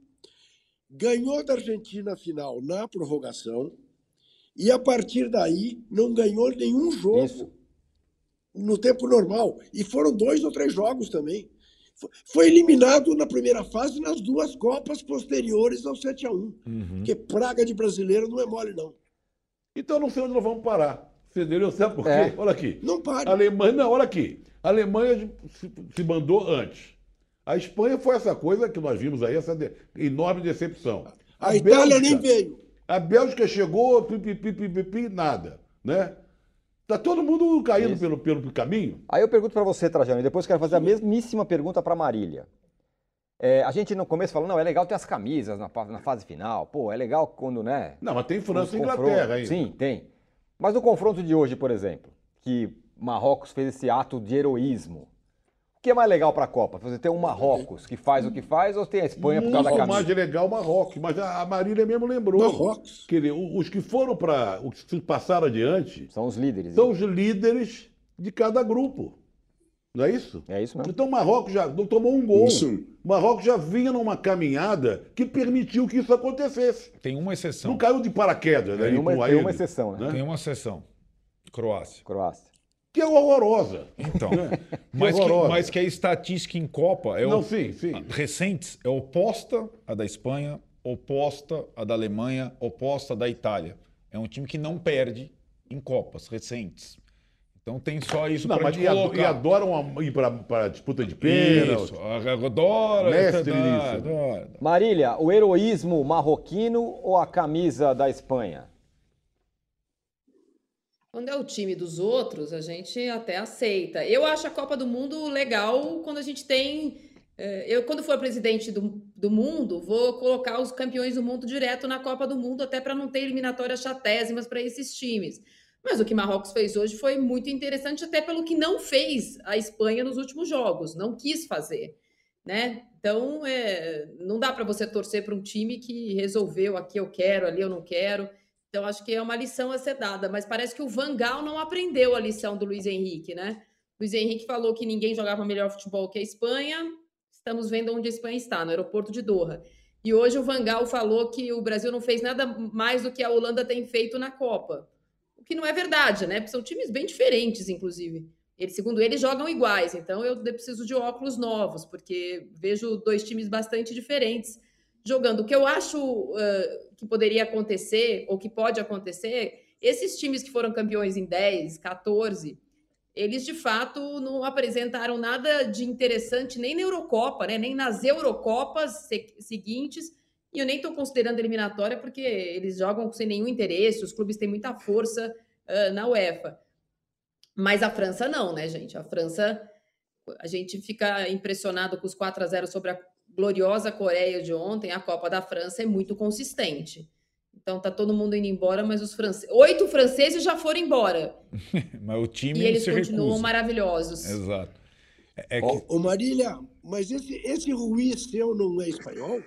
ganhou da Argentina a final na prorrogação e, a partir daí, não ganhou nenhum jogo Isso. no tempo normal. E foram dois ou três jogos também. Foi eliminado na primeira fase nas duas Copas posteriores ao 7 a 1 uhum. Porque praga de brasileiro não é mole, não. Então não sei onde nós vamos parar. Federou, sabe por quê? É. Olha aqui. Não para. Alemanha, não, olha aqui. A Alemanha se mandou antes. A Espanha foi essa coisa que nós vimos aí, essa de, enorme decepção. A, a Itália Bélgica, nem veio. A Bélgica chegou, pipi, pipi, pipi, nada, né? Tá todo mundo caindo pelo, pelo caminho. Aí eu pergunto para você, Trajano, e depois quero fazer a mesmíssima pergunta para Marília. É, a gente no começo falou, não, é legal ter as camisas na, na, fase final. Pô, é legal quando, né? Não, mas tem França e Inglaterra ainda. Sim, tem. Mas no confronto de hoje, por exemplo, que Marrocos fez esse ato de heroísmo, que é mais legal para a Copa? Você tem um Marrocos que faz o que faz ou tem a Espanha por causa da camisa? mais legal Marrocos, mas a Marília mesmo lembrou. Marrocos. Que os que foram para, os que passaram adiante, são os líderes. São os líderes de cada grupo. Não é isso? É isso mesmo. Então o Marrocos já não tomou um gol. Isso. O Marrocos já vinha numa caminhada que permitiu que isso acontecesse. Tem uma exceção. Não caiu de paraquedas, né? Tem uma, tem uma exceção, né? Tem uma exceção. Croácia. Croácia. Que é horrorosa. Então, né? mas, que, mas que a estatística em Copa é Não, o, sim, sim. recentes é oposta à da Espanha, oposta à da Alemanha, oposta à da Itália. É um time que não perde em Copas recentes. Então tem só isso para mas e, colocar. e adoram ir para disputa de pênalti. Adora, Mestre adora, adora. Marília, o heroísmo marroquino ou a camisa da Espanha? Quando é o time dos outros, a gente até aceita. Eu acho a Copa do Mundo legal quando a gente tem. Eh, eu, quando for presidente do, do mundo, vou colocar os campeões do mundo direto na Copa do Mundo, até para não ter eliminatórias chatésimas para esses times. Mas o que Marrocos fez hoje foi muito interessante, até pelo que não fez a Espanha nos últimos jogos, não quis fazer, né? Então, é, não dá para você torcer para um time que resolveu aqui eu quero, ali eu não quero. Então, acho que é uma lição a ser dada. Mas parece que o Vangal não aprendeu a lição do Luiz Henrique, né? Luiz Henrique falou que ninguém jogava melhor futebol que a Espanha. Estamos vendo onde a Espanha está, no aeroporto de Doha. E hoje o Vangal falou que o Brasil não fez nada mais do que a Holanda tem feito na Copa o que não é verdade, né? Porque são times bem diferentes, inclusive. Segundo ele, jogam iguais, então eu preciso de óculos novos, porque vejo dois times bastante diferentes jogando. O que eu acho uh, que poderia acontecer, ou que pode acontecer, esses times que foram campeões em 10, 14, eles de fato não apresentaram nada de interessante nem na Eurocopa, né? nem nas Eurocopas seguintes e eu nem estou considerando eliminatória porque eles jogam sem nenhum interesse, os clubes têm muita força uh, na UEFA. Mas a França não, né, gente? A França, a gente fica impressionado com os 4 a 0 sobre a gloriosa Coreia de ontem. A Copa da França é muito consistente. Então tá todo mundo indo embora, mas os franceses. Oito franceses já foram embora. mas o time. E eles continuam recusa. maravilhosos. Exato. É, é que... ô, ô, Marília, mas esse, esse Ruiz seu não é espanhol?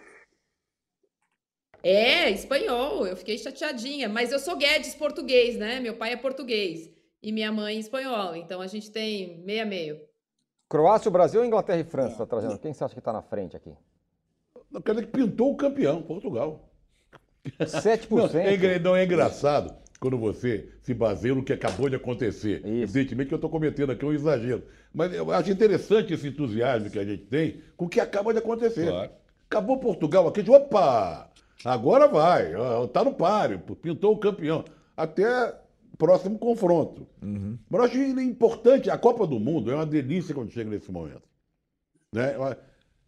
É, espanhol. Eu fiquei chateadinha. Mas eu sou Guedes português, né? Meu pai é português e minha mãe espanhola. Então a gente tem meia-meio. Croácia, Brasil, Inglaterra e França, tá trazendo. Quem você acha que está na frente aqui? Quer dizer que pintou o campeão, Portugal. 7%. Não, é, não, é engraçado quando você se baseia no que acabou de acontecer. Isso. Evidentemente que eu estou cometendo aqui um exagero. Mas eu acho interessante esse entusiasmo que a gente tem com o que acaba de acontecer. Claro. Acabou Portugal aqui, de opa! Agora vai, está no páreo, pintou o campeão. Até próximo confronto. Uhum. Mas eu acho importante, a Copa do Mundo é uma delícia quando chega nesse momento. Né?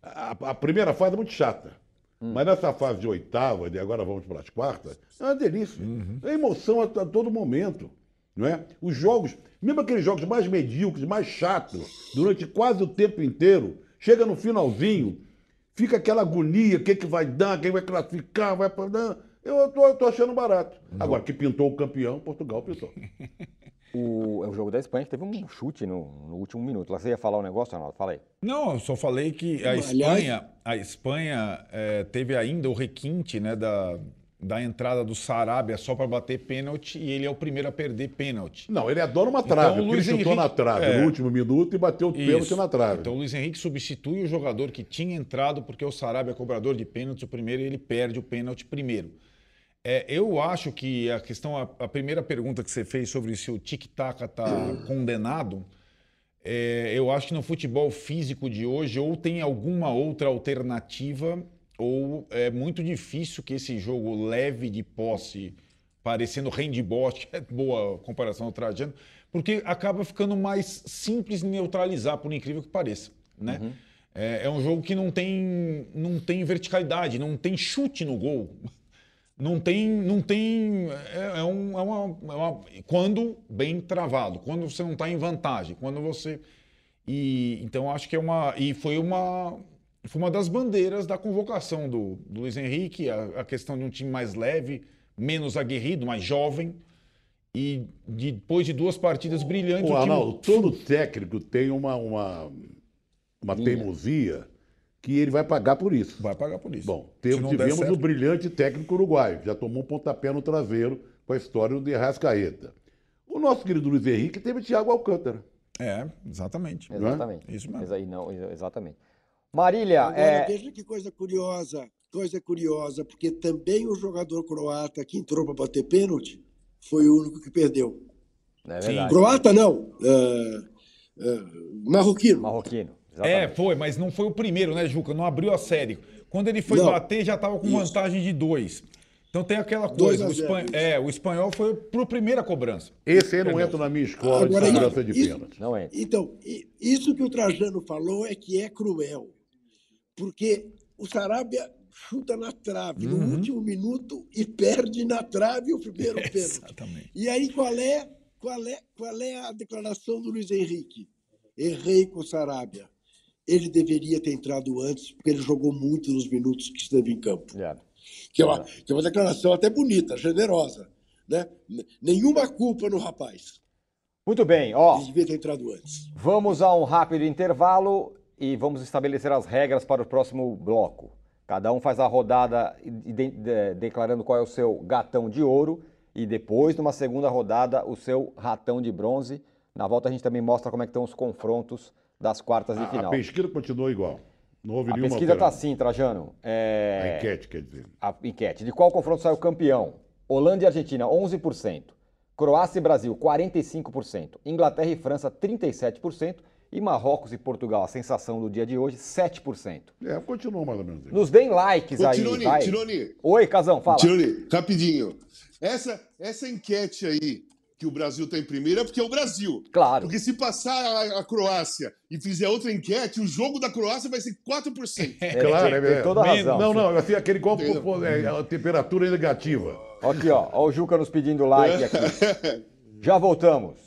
A, a primeira fase é muito chata. Uhum. Mas nessa fase de oitava, de agora vamos para as quartas, é uma delícia. Uhum. É emoção a, a, todo momento. Não é? Os jogos, mesmo aqueles jogos mais medíocres, mais chatos, durante quase o tempo inteiro, chega no finalzinho, fica aquela agonia, o que, que vai dar, quem vai classificar, vai para. Eu tô, tô, achando barato. Uhum. Agora, que pintou o campeão, Portugal pintou. O, é o jogo da Espanha que teve um chute no, no, último minuto. Você ia falar um negócio, Arnaldo? Fala aí. Não, eu só falei que a Espanha, a Espanha é, teve ainda o requinte né, da, da entrada do Sarabia só para bater pênalti e ele é o primeiro a perder pênalti. Não, ele adora uma trave, então, ele chutou Henrique, na trave é, no último minuto e bateu o pênalti na trave. Então o Luiz Henrique substitui o jogador que tinha entrado porque o Sarabia é cobrador de pênalti o primeiro e ele perde o pênalti primeiro. É, eu acho que a questão, a, a, primeira pergunta que você fez sobre se o tic-tac está condenado, é, eu acho que no futebol físico de hoje ou tem alguma outra alternativa ou é muito difícil que esse jogo leve de posse, parecendo handball, que é boa comparação ao Trajano, porque acaba ficando mais simples de neutralizar, por incrível que pareça, né? Uhum. É, é, um jogo que não tem, não tem verticalidade, não tem chute no gol. Não tem, não tem, é, é, um, é, uma, é uma, quando bem travado, quando você não está em vantagem, quando você e então acho que é uma e foi uma foi uma das bandeiras da convocação do, do Luiz Henrique, a, a, questão de um time mais leve, menos aguerrido, mais jovem. E depois de duas partidas brilhantes. O, o Arnaldo, time... todo técnico tem uma, uma, uma teimosia que ele vai pagar por isso. Vai pagar por isso. Bom, teve, tivemos o brilhante técnico uruguaio, já tomou um pontapé no traseiro com a história do Arrascaeta. O nosso querido Luiz Henrique teve Thiago Alcântara. É, exatamente. Exatamente. É? Isso mesmo. Não, exatamente. Marília, Agora, é... veja que coisa curiosa, coisa curiosa, porque também o jogador croata que entrou para bater pênalti foi o único que perdeu. É Croata não. Uh, uh, marroquino. Marroquino. Exatamente. É, foi, mas não foi o primeiro, né, Juca? Não abriu a série. Quando ele foi não. bater, já estava com Isso. vantagem de dois. Então tem aquela coisa, o, espan... é, o espanhol foi para a primeira cobrança. Esse aí não entra na minha escola Agora, de cobrança de pênalti. Não é. Então, isso que o Trajano falou é que é cruel. Porque o Sarabia chuta na trave uhum. no último minuto e perde na trave o primeiro pênalti. Exatamente. E aí qual é, qual é, qual é a declaração do Luiz Henrique? Errei com o Sarabia. Ele deveria ter entrado antes, porque ele jogou muito nos minutos que esteve em campo. Yeah. Que, é uma, que é uma declaração até bonita, generosa. Né? Nenhuma culpa no rapaz. Muito bem, ó. Ele devia ter entrado antes. Vamos a um rápido intervalo e vamos estabelecer as regras para o próximo bloco. Cada um faz a rodada de, de, declarando qual é o seu gatão de ouro e depois, numa segunda rodada, o seu ratão de bronze. Na volta a gente também mostra como é que estão os confrontos das quartas de final. A pesquisa continuou igual. Não houve a nenhuma pesquisa está assim, Trajano. É... A enquete, quer dizer. A enquete. De qual confronto saiu campeão? Holanda e Argentina, 11%. Croácia e Brasil, 45%. Inglaterra e França, 37%. E Marrocos e Portugal, a sensação do dia de hoje, 7%. É, continua mais ou menos. Nos deem likes Ô, aí, Tironi, vai. Tironi. Oi, Casão, fala. Tironi, rapidinho. Essa, essa enquete aí, que o Brasil está em primeiro, é porque é o Brasil. Claro. Porque se passar a, a, Croácia e fizer outra enquete, o jogo da Croácia vai ser 4%. É, claro, é, tem toda a razão. Não, não, assim, aquele copo, é, a temperatura é negativa. Aqui, ó, ó, o Juca nos pedindo like aqui. Já voltamos.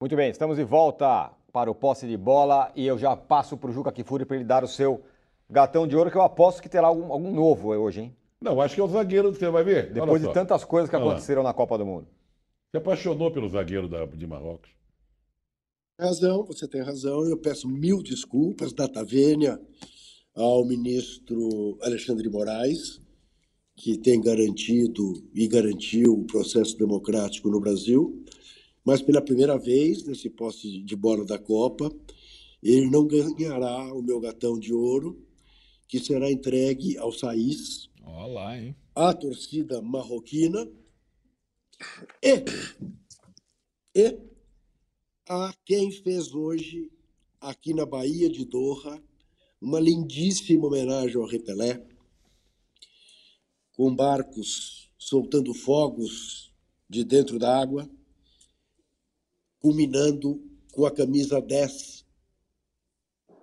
Muito bem, estamos de volta para o posse de bola e eu já passo para o Juca Kifuri para ele dar o seu gatão de ouro, que eu aposto que terá algum, algum novo hoje, hein? Não, acho que é o zagueiro, você vai ver. Depois de tantas coisas que Olha aconteceram lá. na Copa do Mundo. Você apaixonou pelo zagueiro da, de Marrocos? Razão, você tem razão. Eu peço mil desculpas da Tavênia ao ministro Alexandre de Moraes, que tem garantido e garantiu o processo democrático no Brasil mas pela primeira vez nesse poste de bola da Copa, ele não ganhará o meu gatão de ouro, que será entregue ao Saís, Olá, hein? à torcida marroquina e, e a quem fez hoje, aqui na Baía de Doha, uma lindíssima homenagem ao Repelé, com barcos soltando fogos de dentro da água culminando com a camisa 10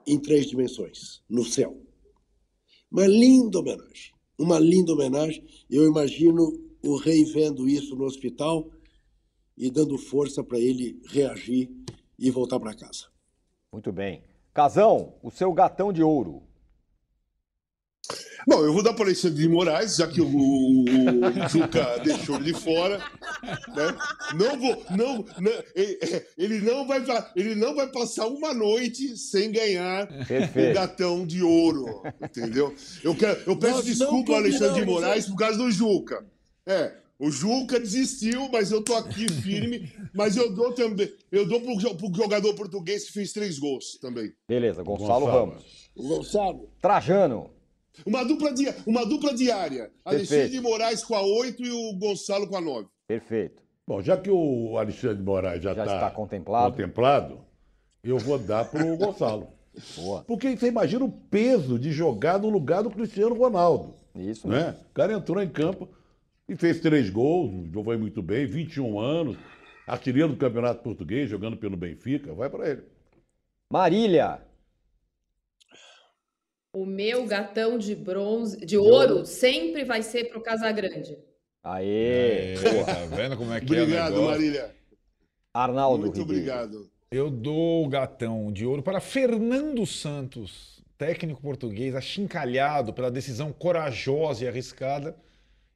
em três dimensões, no céu. Uma linda homenagem, uma linda homenagem. Eu imagino o rei vendo isso no hospital e dando força para ele reagir e voltar para casa. Muito bem. Casão, o seu gatão de ouro. Bom, eu vou dar para Alexandre de Moraes, já que o, o, o Juca deixou ele de fora. Né? Não vou. Não, não, ele, não vai, ele não vai passar uma noite sem ganhar Perfeito. o gatão de ouro. Entendeu? Eu, quero, eu peço Nós desculpa ao Alexandre de Moraes por causa do Juca. É. O Juca desistiu, mas eu tô aqui firme. mas eu dou também. Eu dou pro, pro jogador português que fez três gols também. Beleza, Gonçalo, Gonçalo. Ramos. O Gonçalo. Trajano. Uma dupla, di... uma dupla diária. Alexandre de Moraes com a 8 e o Gonçalo com a 9. Perfeito. Bom, já que o Alexandre de Moraes já, já tá está contemplado. contemplado, eu vou dar para o Gonçalo. Boa. Porque você imagina o peso de jogar no lugar do Cristiano Ronaldo. Isso. Né? O cara entrou em campo e fez três gols, jogou muito bem, 21 anos, artilheiro do Campeonato Português, jogando pelo Benfica, vai para ele. Marília, o meu gatão de bronze, de, de ouro, ouro, sempre vai ser para o Casagrande. Aê! Aê tá vendo como é que obrigado, é Obrigado, Marília. Arnaldo Muito Ribeiro. obrigado. Eu dou o gatão de ouro para Fernando Santos, técnico português, achincalhado pela decisão corajosa e arriscada.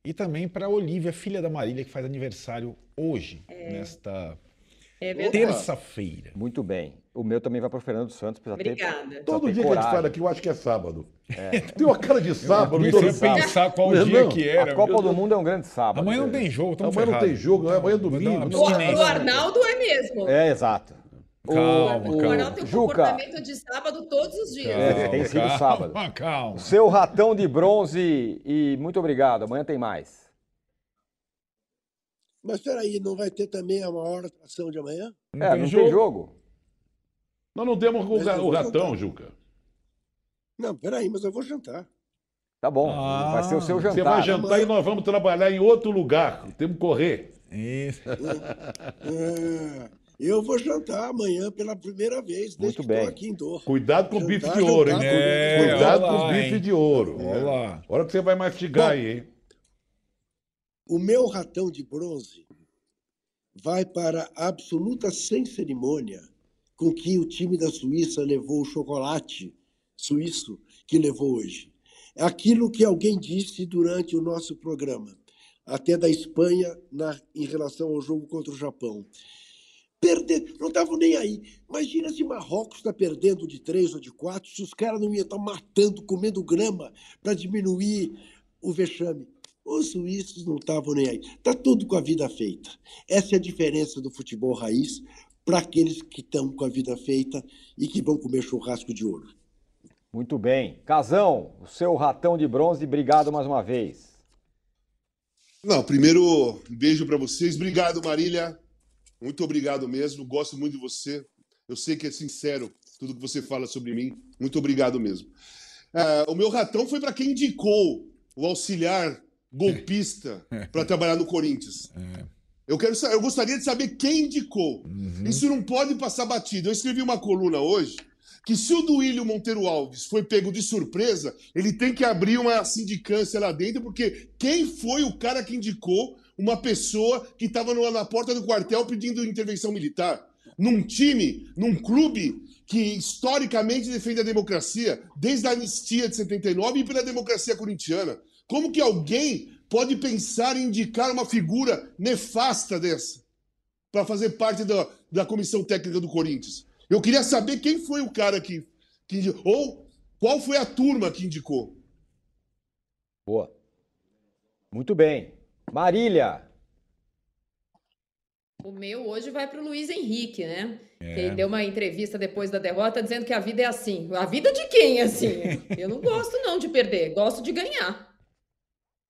E também para Olivia, filha da Marília, que faz aniversário hoje, nesta É terça-feira. Muito bem. O meu também vai para o Fernando Santos. Precisa ter, Obrigada. precisa Todo ter dia que a gente coragem. fala aqui, eu acho que é sábado. Tem uma cara de sábado. Comecei todo a pensar qual Não é dia não? que era. A Copa do Mundo é um grande sábado. Amanhã não É. tem jogo, Amanhã não tem jogo, né? amanhã é domingo. O, o Arnaldo é mesmo. É, exato. Calma, o calma. Arnaldo tem um Juca. comportamento de sábado todos os dias. É, tem sido calma, sábado. Calma. Seu ratão de bronze e muito obrigado. Amanhã tem mais. Mas peraí, não vai ter também a maior atração de amanhã? é, não tem jogo. Nós não temos o, Mas o ratão. Juca. Não, peraí, mas eu vou jantar. Tá bom. Ah, vai ser o seu jantar. Você vai jantar e nós vamos trabalhar em outro lugar. Temos que correr. Isso. É, eu vou jantar amanhã pela primeira vez, desde Muito que bem. estou aqui em Dor. Cuidado com o bife de ouro, hein? É, Cuidado com o bife hein? de ouro. Olha lá. Hora que você vai mastigar Bom. aí, hein? O meu ratão de bronze vai para a absoluta sem cerimônia com que o time da Suíça levou o chocolate suíço que levou hoje. É aquilo que alguém disse durante o nosso programa, até da Espanha na, em relação ao jogo contra o Japão. Perder, não estavam nem aí. Imagina se Marrocos está perdendo de três ou de quatro, se os caras não iam estar matando, comendo grama para diminuir o vexame. Os suíços não estavam nem aí. Está tudo com a vida feita. Essa é a diferença do futebol raiz para aqueles que estão com a vida feita e que vão comer churrasco de ouro. Muito bem. Casão, o seu ratão de bronze, obrigado mais uma vez. Não, primeiro, um beijo para vocês. Obrigado, Marília. Muito obrigado mesmo. Gosto muito de você. Eu sei que é sincero tudo que você fala sobre mim. Muito obrigado mesmo. Ah, o meu ratão foi para quem indicou o auxiliar golpista para trabalhar no Corinthians. Eu, quero, eu gostaria de saber quem indicou. Isso não pode passar batido. Eu escrevi uma coluna hoje que se o Duílio Monteiro Alves foi pego de surpresa, ele tem que abrir uma sindicância lá dentro, porque quem foi o cara que indicou uma pessoa que estava na porta do quartel pedindo intervenção militar? Num time, num clube que historicamente defende a democracia, desde a anistia de 79 e pela democracia corintiana. Como que alguém pode pensar em indicar uma figura nefasta dessa para fazer parte da, da comissão técnica do Corinthians? Eu queria saber quem foi o cara que, que indi- ou qual foi a turma que indicou. Boa. Muito bem. Marília, O meu hoje vai para o Luiz Henrique, né? É. Ele deu uma entrevista depois da derrota dizendo que a vida é assim. A vida de quem é assim? Eu não gosto não de perder, gosto de ganhar.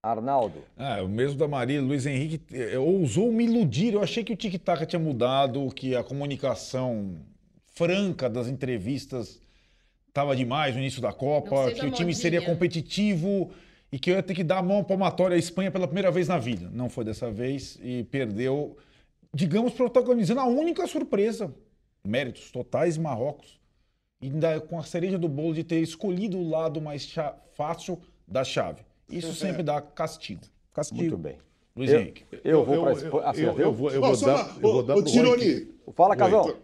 Arnaldo. Ah, o mesmo da Maria, Luiz Henrique ousou me iludir. Eu achei que o tic-tac tinha mudado, que a comunicação franca das entrevistas estava demais no início da Copa, que o time modinha. seria competitivo e que eu ia ter que dar a mão palmatória à Espanha pela primeira vez na vida. Não foi dessa vez e perdeu, digamos, protagonizando a única surpresa. Méritos totais Marrocos. E ainda com a cereja do bolo de ter escolhido o lado mais fácil da chave. Isso sempre dá castigo. Castigo. Muito bem. Luiz Eu- Henrique. Eu vou para a eu. Ah, eu, eu vou, eu vou dar, uma- eu vou dar ô, pro Tironi. Fala. Oi.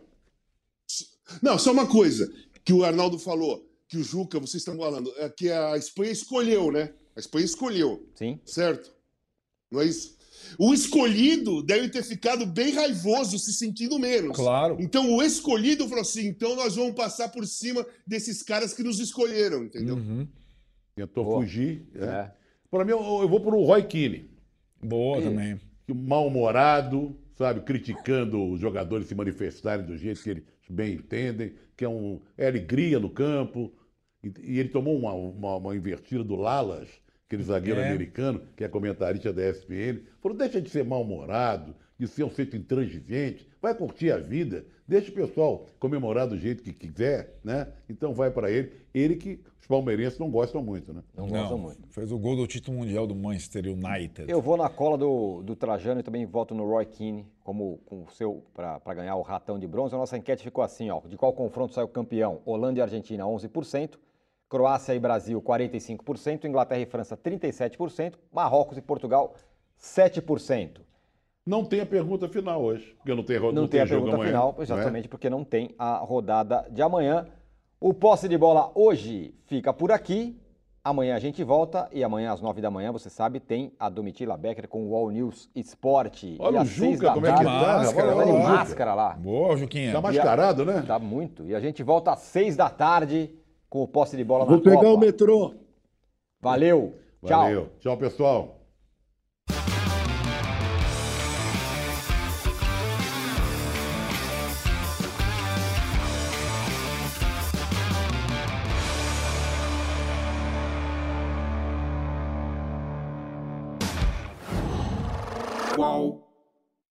Não, só uma coisa que o Arnaldo falou, que o Juca, vocês estão falando, é que a Espanha escolheu, né? A Espanha escolheu, Sim. certo? Não é isso? O escolhido deve ter ficado bem raivoso, se sentindo menos. Claro. Então o escolhido falou assim: então nós vamos passar por cima desses caras que nos escolheram, entendeu? Uhum. Tentou Boa. fugir. É. É. Para mim, eu, eu vou pro Roy Keane. Boa também. que mal-humorado, sabe, criticando os jogadores se manifestarem do jeito que eles bem entendem, que é, um, é alegria no campo. E, e ele tomou uma, uma, uma invertida do Lalas, aquele zagueiro É. americano, que é comentarista da ESPN. Falou, deixa de ser mal-humorado, de ser um feito intransigente, vai curtir a vida, deixa o pessoal comemorar do jeito que quiser, né? Então vai para ele. Ele que os palmeirenses não gostam muito, né? Não gostam muito. Fez o gol do título mundial do Manchester United. Eu vou na cola do, do Trajano e também voto no Roy Keane como com o seu para ganhar o ratão de bronze. A nossa enquete ficou assim, ó. De qual confronto saiu campeão? Holanda e Argentina 11%, Croácia e Brasil 45%, Inglaterra e França 37%, Marrocos e Portugal 7%. Não tem a pergunta final hoje, porque não tem, não, não tem, tem a pergunta amanhã, final, é? exatamente porque não tem a rodada de amanhã. O posse de bola hoje fica por aqui. Amanhã a gente volta e amanhã às nove da manhã, você sabe, tem a Domitila Becker com o All News Esporte. Olha e o Juca, como é que tá? Máscara, olha, olha máscara lá. Boa, Juquinha. Tá mascarado, né? Tá muito. E a gente volta às seis da tarde com o posse de bola Vou na pegar Copa. o metrô. Valeu. Tchau. Valeu. Tchau, pessoal.